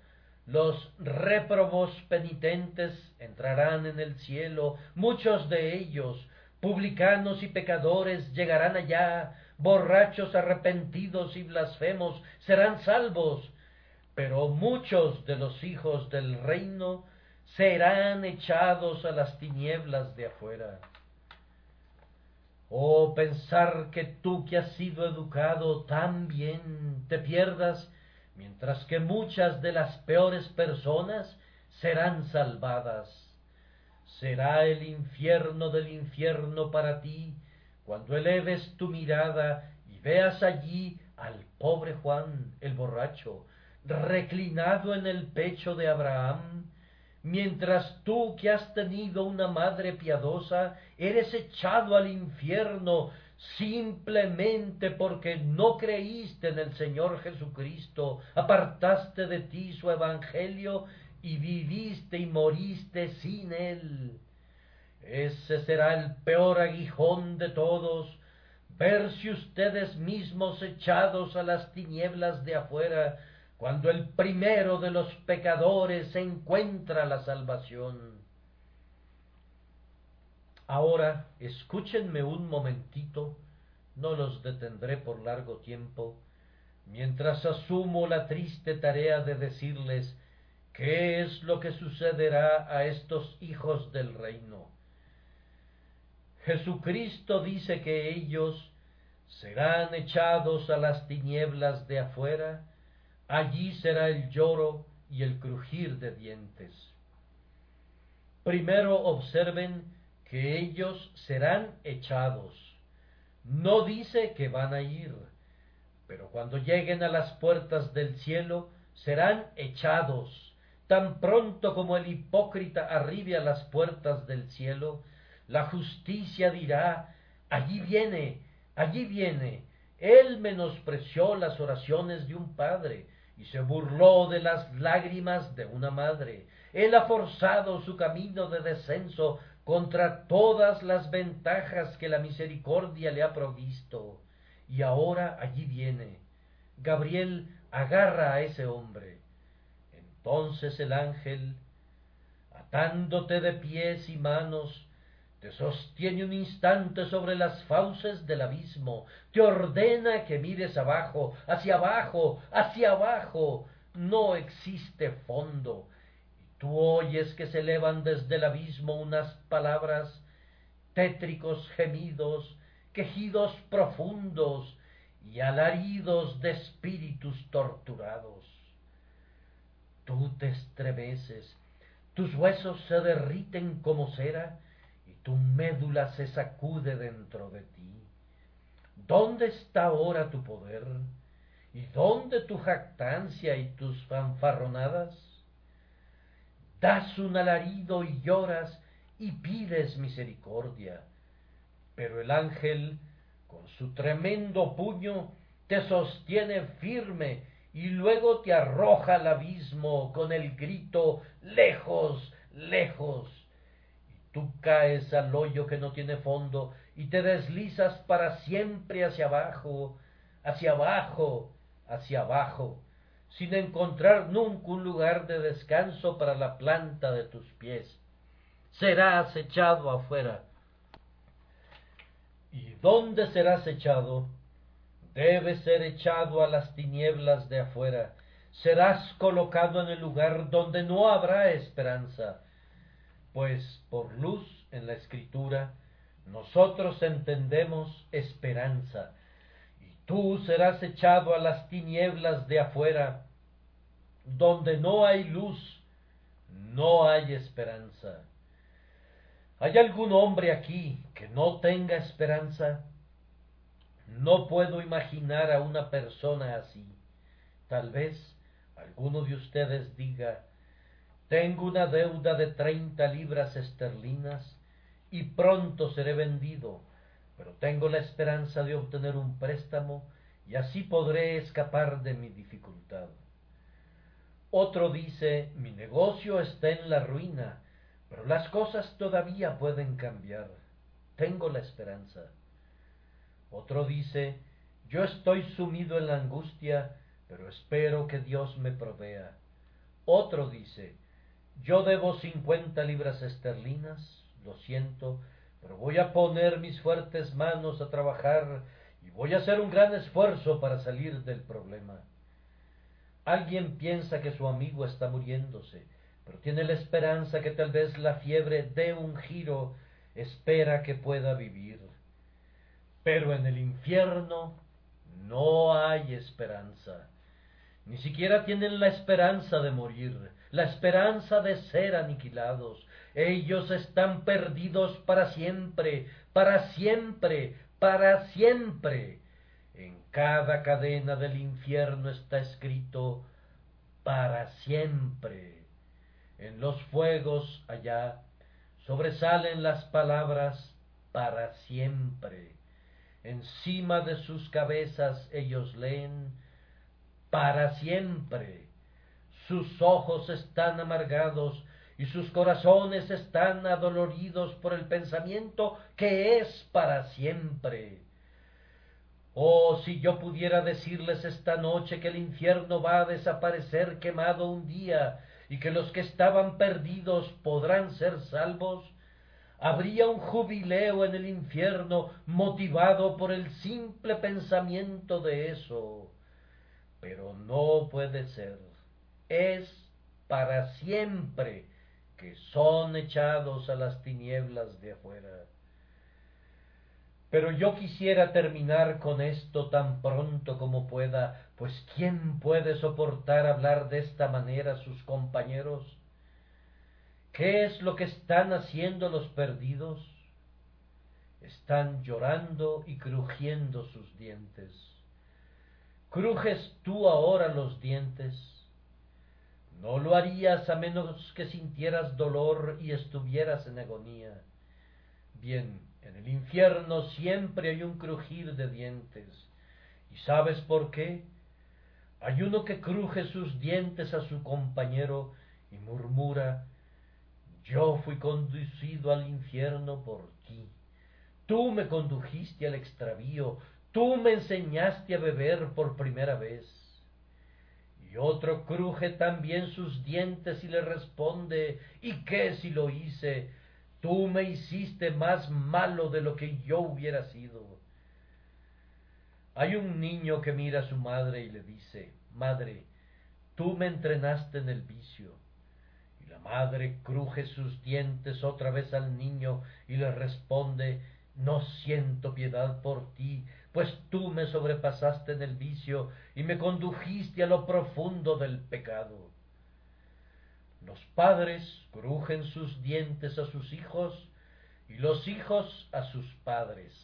los réprobos penitentes entrarán en el cielo, muchos de ellos, publicanos y pecadores, llegarán allá, borrachos arrepentidos y blasfemos serán salvos, pero muchos de los hijos del reino serán echados a las tinieblas de afuera. Oh, pensar que tú que has sido educado tan bien te pierdas, mientras que muchas de las peores personas serán salvadas. Será el infierno del infierno para ti, cuando eleves tu mirada y veas allí al pobre Juan el borracho, reclinado en el pecho de Abraham, mientras tú que has tenido una madre piadosa, eres echado al infierno simplemente porque no creíste en el Señor Jesucristo, apartaste de ti su evangelio y viviste y moriste sin él. Ese será el peor aguijón de todos, verse ustedes mismos echados a las tinieblas de afuera, cuando el primero de los pecadores encuentra la salvación. Ahora, escúchenme un momentito, no los detendré por largo tiempo, mientras asumo la triste tarea de decirles qué es lo que sucederá a estos hijos del reino. Jesucristo dice que ellos serán echados a las tinieblas de afuera, allí será el lloro y el crujir de dientes. Primero observen que ellos serán echados. No dice que van a ir, pero cuando lleguen a las puertas del cielo serán echados. Tan pronto como el hipócrita arribe a las puertas del cielo, la justicia dirá, allí viene, allí viene. Él menospreció las oraciones de un padre y se burló de las lágrimas de una madre. Él ha forzado su camino de descenso contra todas las ventajas que la misericordia le ha provisto. Y ahora allí viene. Gabriel agarra a ese hombre. Entonces el ángel, atándote de pies y manos, te sostiene un instante sobre las fauces del abismo, te ordena que mires abajo, hacia abajo, hacia abajo. No existe fondo. Y tú oyes que se elevan desde el abismo unas palabras, tétricos gemidos, quejidos profundos y alaridos de espíritus torturados. Tú te estremeces, tus huesos se derriten como cera, tu médula se sacude dentro de ti. ¿Dónde está ahora tu poder? ¿Y dónde tu jactancia y tus fanfarronadas? das un alarido y lloras y pides misericordia. Pero el ángel, con su tremendo puño, te sostiene firme y luego te arroja al abismo con el grito lejos, lejos. Tú caes al hoyo que no tiene fondo y te deslizas para siempre hacia abajo, hacia abajo, hacia abajo, sin encontrar nunca un lugar de descanso para la planta de tus pies. Serás echado afuera. ¿Y dónde serás echado? debe ser echado a las tinieblas de afuera, serás colocado en el lugar donde no habrá esperanza, pues por luz en la escritura nosotros entendemos esperanza, y tú serás echado a las tinieblas de afuera, donde no hay luz, no hay esperanza. ¿Hay algún hombre aquí que no tenga esperanza? No puedo imaginar a una persona así. Tal vez alguno de ustedes diga, tengo una deuda de treinta libras esterlinas y pronto seré vendido, pero tengo la esperanza de obtener un préstamo y así podré escapar de mi dificultad. Otro dice, mi negocio está en la ruina, pero las cosas todavía pueden cambiar. Tengo la esperanza. Otro dice, yo estoy sumido en la angustia, pero espero que Dios me provea. Otro dice, yo debo cincuenta libras esterlinas, lo siento, pero voy a poner mis fuertes manos a trabajar y voy a hacer un gran esfuerzo para salir del problema. Alguien piensa que su amigo está muriéndose, pero tiene la esperanza que tal vez la fiebre dé un giro, espera que pueda vivir. Pero en el infierno no hay esperanza. Ni siquiera tienen la esperanza de morir, la esperanza de ser aniquilados. Ellos están perdidos para siempre, para siempre, para siempre. En cada cadena del infierno está escrito para siempre. En los fuegos allá sobresalen las palabras para siempre encima de sus cabezas ellos leen para siempre. Sus ojos están amargados y sus corazones están adoloridos por el pensamiento que es para siempre. Oh, si yo pudiera decirles esta noche que el infierno va a desaparecer quemado un día y que los que estaban perdidos podrán ser salvos, habría un jubileo en el infierno motivado por el simple pensamiento de eso. Pero no puede ser. Es para siempre que son echados a las tinieblas de afuera. Pero yo quisiera terminar con esto tan pronto como pueda, pues ¿quién puede soportar hablar de esta manera a sus compañeros? ¿Qué es lo que están haciendo los perdidos? Están llorando y crujiendo sus dientes. ¿Crujes tú ahora los dientes? No lo harías a menos que sintieras dolor y estuvieras en agonía. Bien, en el infierno siempre hay un crujir de dientes. ¿Y sabes por qué? Hay uno que cruje sus dientes a su compañero y murmura yo fui conducido al infierno por ti. Tú me condujiste al extravío, tú me enseñaste a beber por primera vez. Y otro cruje también sus dientes y le responde, ¿y qué si lo hice? Tú me hiciste más malo de lo que yo hubiera sido. Hay un niño que mira a su madre y le dice, Madre, tú me entrenaste en el vicio la madre cruje sus dientes otra vez al niño y le responde No siento piedad por ti, pues tú me sobrepasaste en el vicio y me condujiste a lo profundo del pecado. Los padres crujen sus dientes a sus hijos y los hijos a sus padres.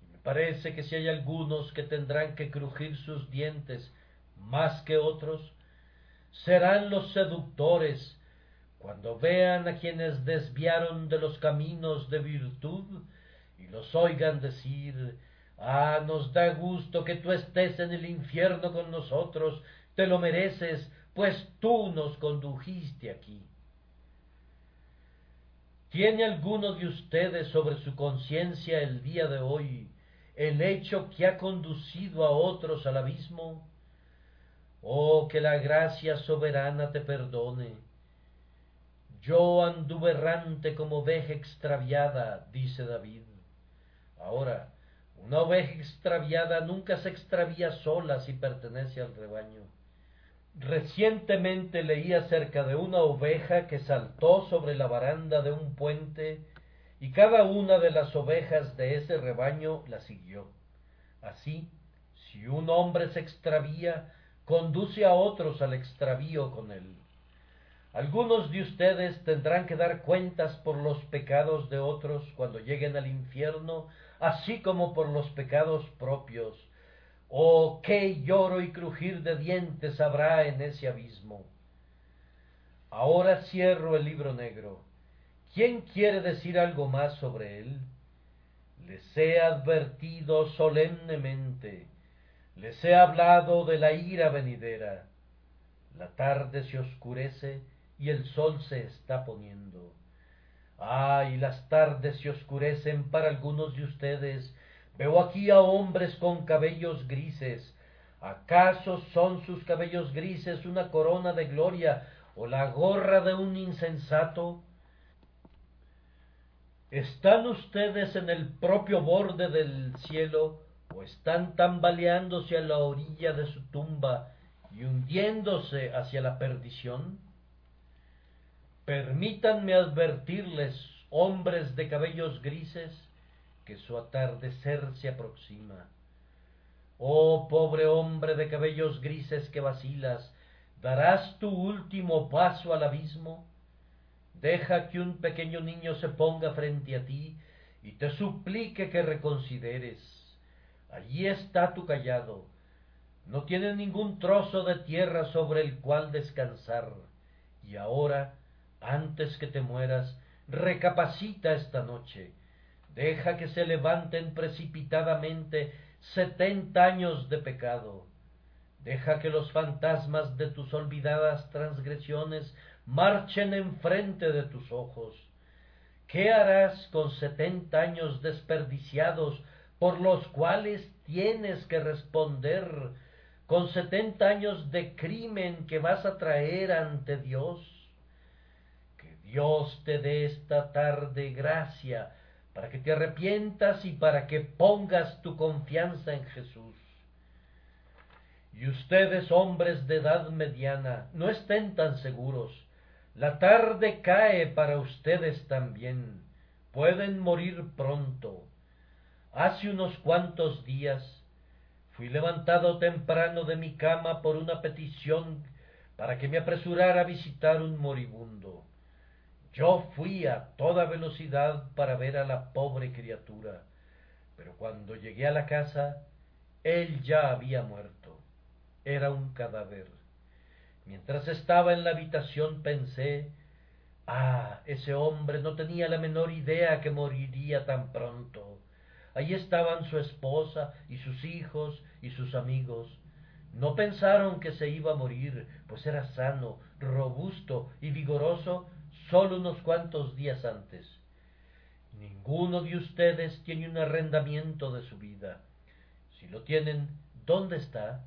Y me parece que si hay algunos que tendrán que crujir sus dientes más que otros, serán los seductores, cuando vean a quienes desviaron de los caminos de virtud los oigan decir, ah, nos da gusto que tú estés en el infierno con nosotros, te lo mereces, pues tú nos condujiste aquí. ¿Tiene alguno de ustedes sobre su conciencia el día de hoy el hecho que ha conducido a otros al abismo? Oh, que la gracia soberana te perdone. Yo anduve errante como oveja extraviada, dice David. Ahora, una oveja extraviada nunca se extravía sola si pertenece al rebaño. Recientemente leí acerca de una oveja que saltó sobre la baranda de un puente y cada una de las ovejas de ese rebaño la siguió. Así, si un hombre se extravía, conduce a otros al extravío con él. Algunos de ustedes tendrán que dar cuentas por los pecados de otros cuando lleguen al infierno, así como por los pecados propios Oh, qué lloro y crujir de dientes habrá en ese abismo. Ahora cierro el libro negro. ¿Quién quiere decir algo más sobre él? Les he advertido solemnemente, les he hablado de la ira venidera. La tarde se oscurece y el sol se está poniendo. Ay, las tardes se oscurecen para algunos de ustedes Veo aquí a hombres con cabellos grises. ¿Acaso son sus cabellos grises una corona de gloria o la gorra de un insensato? ¿Están ustedes en el propio borde del cielo o están tambaleándose a la orilla de su tumba y hundiéndose hacia la perdición? Permítanme advertirles, hombres de cabellos grises, que su atardecer se aproxima. Oh pobre hombre de cabellos grises que vacilas, ¿darás tu último paso al abismo? Deja que un pequeño niño se ponga frente a ti y te suplique que reconsideres. Allí está tu callado. No tienes ningún trozo de tierra sobre el cual descansar. Y ahora, antes que te mueras, recapacita esta noche Deja que se levanten precipitadamente setenta años de pecado. Deja que los fantasmas de tus olvidadas transgresiones marchen enfrente de tus ojos. ¿Qué harás con setenta años desperdiciados por los cuales tienes que responder, con setenta años de crimen que vas a traer ante Dios? Dios te dé esta tarde gracia para que te arrepientas y para que pongas tu confianza en Jesús. Y ustedes, hombres de edad mediana, no estén tan seguros. La tarde cae para ustedes también. Pueden morir pronto. Hace unos cuantos días fui levantado temprano de mi cama por una petición para que me apresurara a visitar un moribundo. Yo fui a toda velocidad para ver a la pobre criatura, pero cuando llegué a la casa, él ya había muerto. Era un cadáver. Mientras estaba en la habitación pensé, ah, ese hombre no tenía la menor idea que moriría tan pronto. Allí estaban su esposa y sus hijos y sus amigos. No pensaron que se iba a morir, pues era sano, robusto y vigoroso solo unos cuantos días antes. Ninguno de ustedes tiene un arrendamiento de su vida. Si lo tienen, ¿dónde está?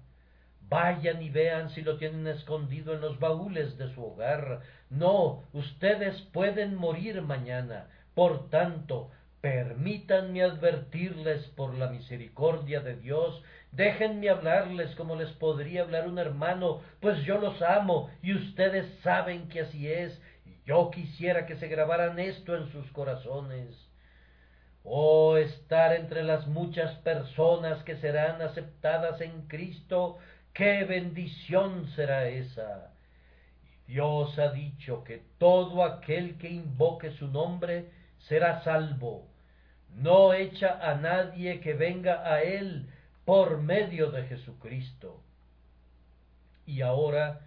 Vayan y vean si lo tienen escondido en los baúles de su hogar. No, ustedes pueden morir mañana. Por tanto, permítanme advertirles por la misericordia de Dios, déjenme hablarles como les podría hablar un hermano, pues yo los amo y ustedes saben que así es, yo quisiera que se grabaran esto en sus corazones. Oh, estar entre las muchas personas que serán aceptadas en Cristo, qué bendición será esa. Dios ha dicho que todo aquel que invoque su nombre será salvo. No echa a nadie que venga a él por medio de Jesucristo. Y ahora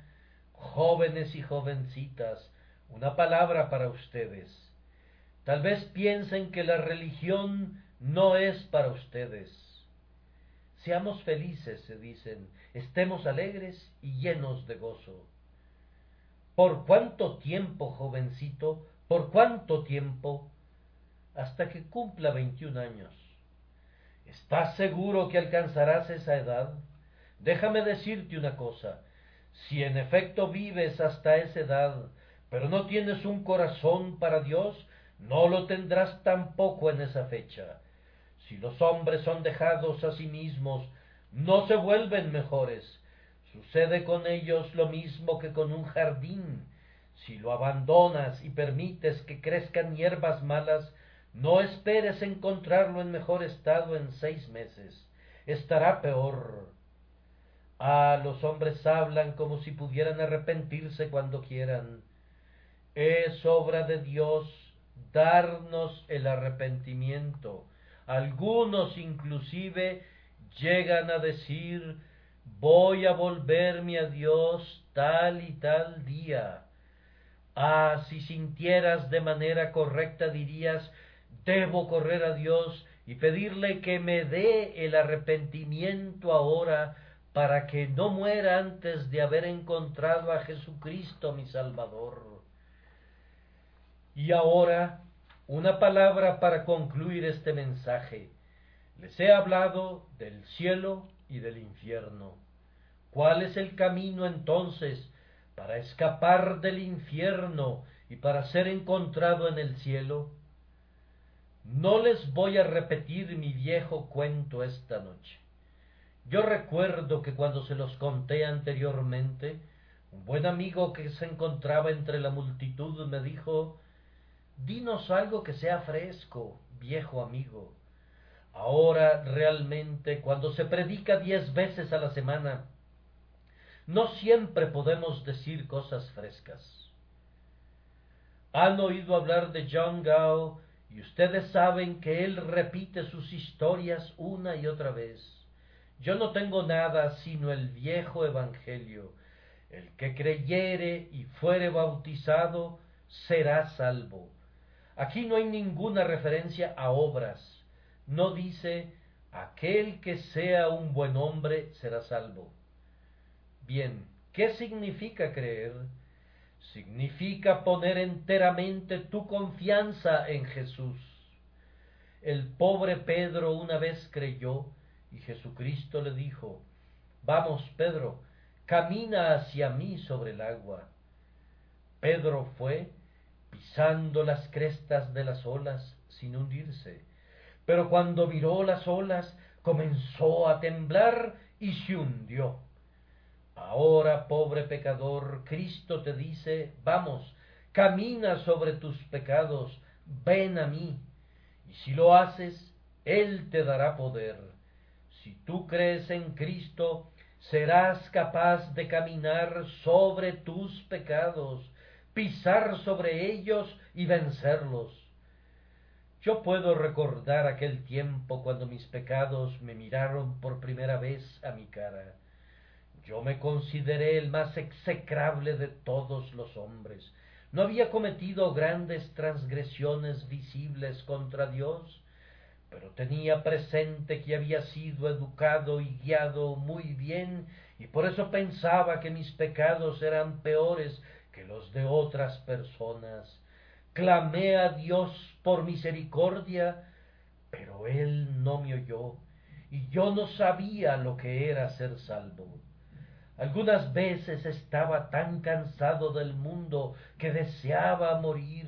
jóvenes y jovencitas, una palabra para ustedes. Tal vez piensen que la religión no es para ustedes. Seamos felices, se dicen, estemos alegres y llenos de gozo. ¿Por cuánto tiempo, jovencito? ¿Por cuánto tiempo? Hasta que cumpla veintiún años. ¿Estás seguro que alcanzarás esa edad? Déjame decirte una cosa. Si en efecto vives hasta esa edad, pero no tienes un corazón para Dios, no lo tendrás tampoco en esa fecha. Si los hombres son dejados a sí mismos, no se vuelven mejores. Sucede con ellos lo mismo que con un jardín. Si lo abandonas y permites que crezcan hierbas malas, no esperes encontrarlo en mejor estado en seis meses. Estará peor. Ah, los hombres hablan como si pudieran arrepentirse cuando quieran. Es obra de Dios darnos el arrepentimiento. Algunos inclusive llegan a decir voy a volverme a Dios tal y tal día. Ah, si sintieras de manera correcta dirías debo correr a Dios y pedirle que me dé el arrepentimiento ahora para que no muera antes de haber encontrado a Jesucristo mi Salvador. Y ahora, una palabra para concluir este mensaje. Les he hablado del cielo y del infierno. ¿Cuál es el camino entonces para escapar del infierno y para ser encontrado en el cielo? No les voy a repetir mi viejo cuento esta noche. Yo recuerdo que cuando se los conté anteriormente, un buen amigo que se encontraba entre la multitud me dijo Dinos algo que sea fresco, viejo amigo. Ahora realmente, cuando se predica diez veces a la semana, no siempre podemos decir cosas frescas. Han oído hablar de John Gao y ustedes saben que él repite sus historias una y otra vez. Yo no tengo nada sino el viejo Evangelio. El que creyere y fuere bautizado será salvo Aquí no hay ninguna referencia a obras. No dice, aquel que sea un buen hombre será salvo. Bien, ¿qué significa creer? Significa poner enteramente tu confianza en Jesús. El pobre Pedro una vez creyó y Jesucristo le dijo, Vamos, Pedro, camina hacia mí sobre el agua. Pedro fue pisando las crestas de las olas sin hundirse. Pero cuando viró las olas, comenzó a temblar y se hundió. Ahora, pobre pecador, Cristo te dice, vamos, camina sobre tus pecados, ven a mí. Y si lo haces, Él te dará poder. Si tú crees en Cristo, serás capaz de caminar sobre tus pecados pisar sobre ellos y vencerlos. Yo puedo recordar aquel tiempo cuando mis pecados me miraron por primera vez a mi cara. Yo me consideré el más execrable de todos los hombres. No había cometido grandes transgresiones visibles contra Dios, pero tenía presente que había sido educado y guiado muy bien, y por eso pensaba que mis pecados eran peores los de otras personas. Clamé a Dios por misericordia, pero Él no me oyó, y yo no sabía lo que era ser salvo. Algunas veces estaba tan cansado del mundo que deseaba morir,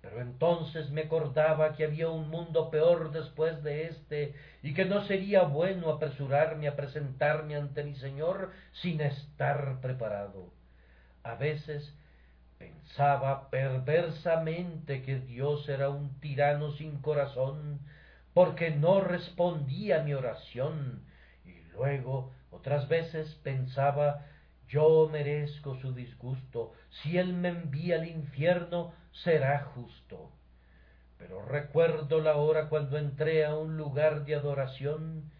pero entonces me acordaba que había un mundo peor después de éste, y que no sería bueno apresurarme a presentarme ante mi Señor sin estar preparado. A veces Pensaba perversamente que Dios era un tirano sin corazón, porque no respondía a mi oración, y luego otras veces pensaba yo merezco su disgusto, si él me envía al infierno será justo. Pero recuerdo la hora cuando entré a un lugar de adoración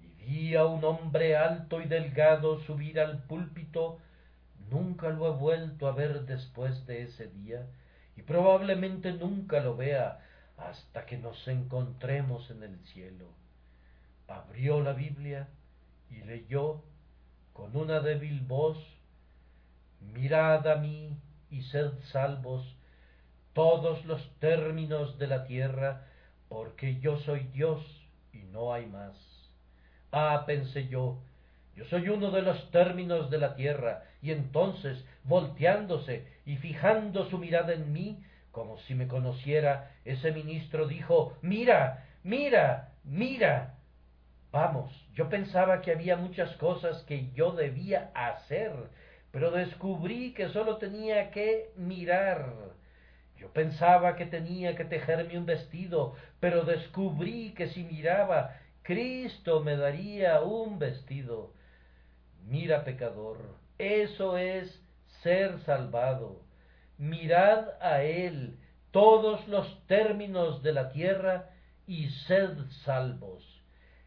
y vi a un hombre alto y delgado subir al púlpito Nunca lo he vuelto a ver después de ese día y probablemente nunca lo vea hasta que nos encontremos en el cielo. Abrió la Biblia y leyó con una débil voz, Mirad a mí y sed salvos todos los términos de la tierra, porque yo soy Dios y no hay más. Ah, pensé yo, yo soy uno de los términos de la tierra, y entonces, volteándose y fijando su mirada en mí, como si me conociera, ese ministro dijo, mira, mira, mira. Vamos, yo pensaba que había muchas cosas que yo debía hacer, pero descubrí que sólo tenía que mirar. Yo pensaba que tenía que tejerme un vestido, pero descubrí que si miraba, Cristo me daría un vestido. Mira, pecador, eso es ser salvado. Mirad a Él todos los términos de la tierra y sed salvos.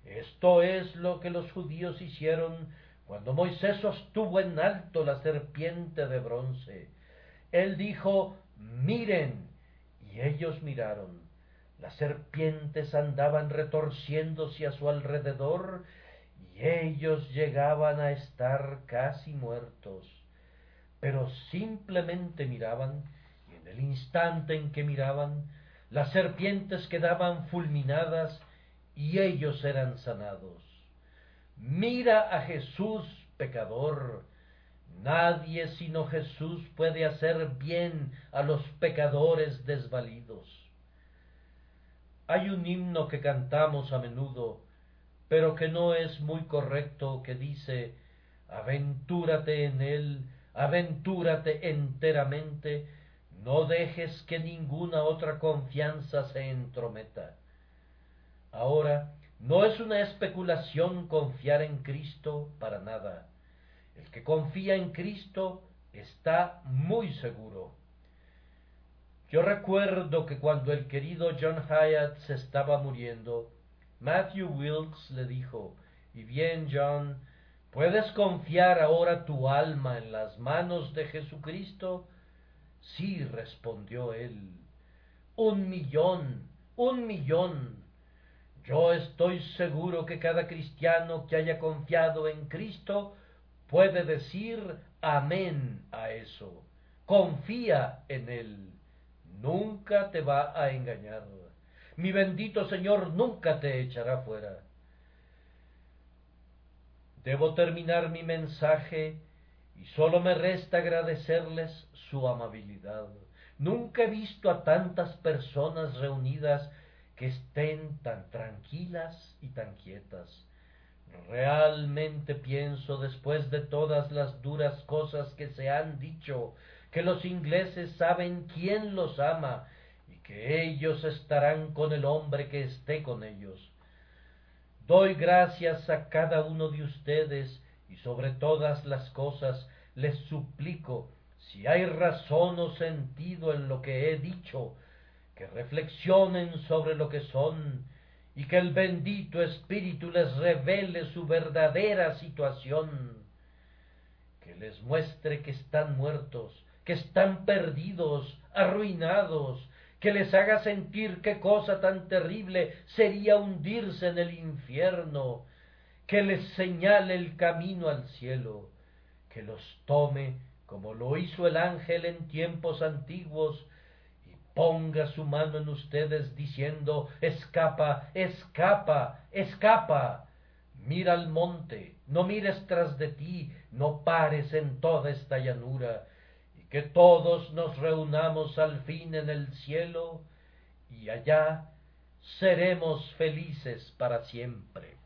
Esto es lo que los judíos hicieron cuando Moisés sostuvo en alto la serpiente de bronce. Él dijo, miren, y ellos miraron. Las serpientes andaban retorciéndose a su alrededor ellos llegaban a estar casi muertos. Pero simplemente miraban y en el instante en que miraban, las serpientes quedaban fulminadas y ellos eran sanados. Mira a Jesús, pecador. Nadie sino Jesús puede hacer bien a los pecadores desvalidos. Hay un himno que cantamos a menudo, pero que no es muy correcto, que dice, aventúrate en él, aventúrate enteramente, no dejes que ninguna otra confianza se entrometa. Ahora, no es una especulación confiar en Cristo para nada. El que confía en Cristo está muy seguro. Yo recuerdo que cuando el querido John Hyatt se estaba muriendo, Matthew Wilkes le dijo, y bien John, ¿puedes confiar ahora tu alma en las manos de Jesucristo? Sí, respondió él. Un millón, un millón. Yo estoy seguro que cada cristiano que haya confiado en Cristo puede decir amén a eso. Confía en Él nunca te va a engañar. Mi bendito Señor nunca te echará fuera. Debo terminar mi mensaje y solo me resta agradecerles su amabilidad. Nunca he visto a tantas personas reunidas que estén tan tranquilas y tan quietas. Realmente pienso, después de todas las duras cosas que se han dicho que los ingleses saben quién los ama que ellos estarán con el hombre que esté con ellos. Doy gracias a cada uno de ustedes y sobre todas las cosas les suplico, si hay razón o sentido en lo que he dicho, que reflexionen sobre lo que son y que el bendito Espíritu les revele su verdadera situación, que les muestre que están muertos que están perdidos, arruinados, que les haga sentir qué cosa tan terrible sería hundirse en el infierno, que les señale el camino al cielo, que los tome como lo hizo el ángel en tiempos antiguos, y ponga su mano en ustedes diciendo, escapa, escapa, escapa. Mira al monte, no mires tras de ti, no pares en toda esta llanura, que todos nos reunamos al fin en el cielo y allá seremos felices para siempre.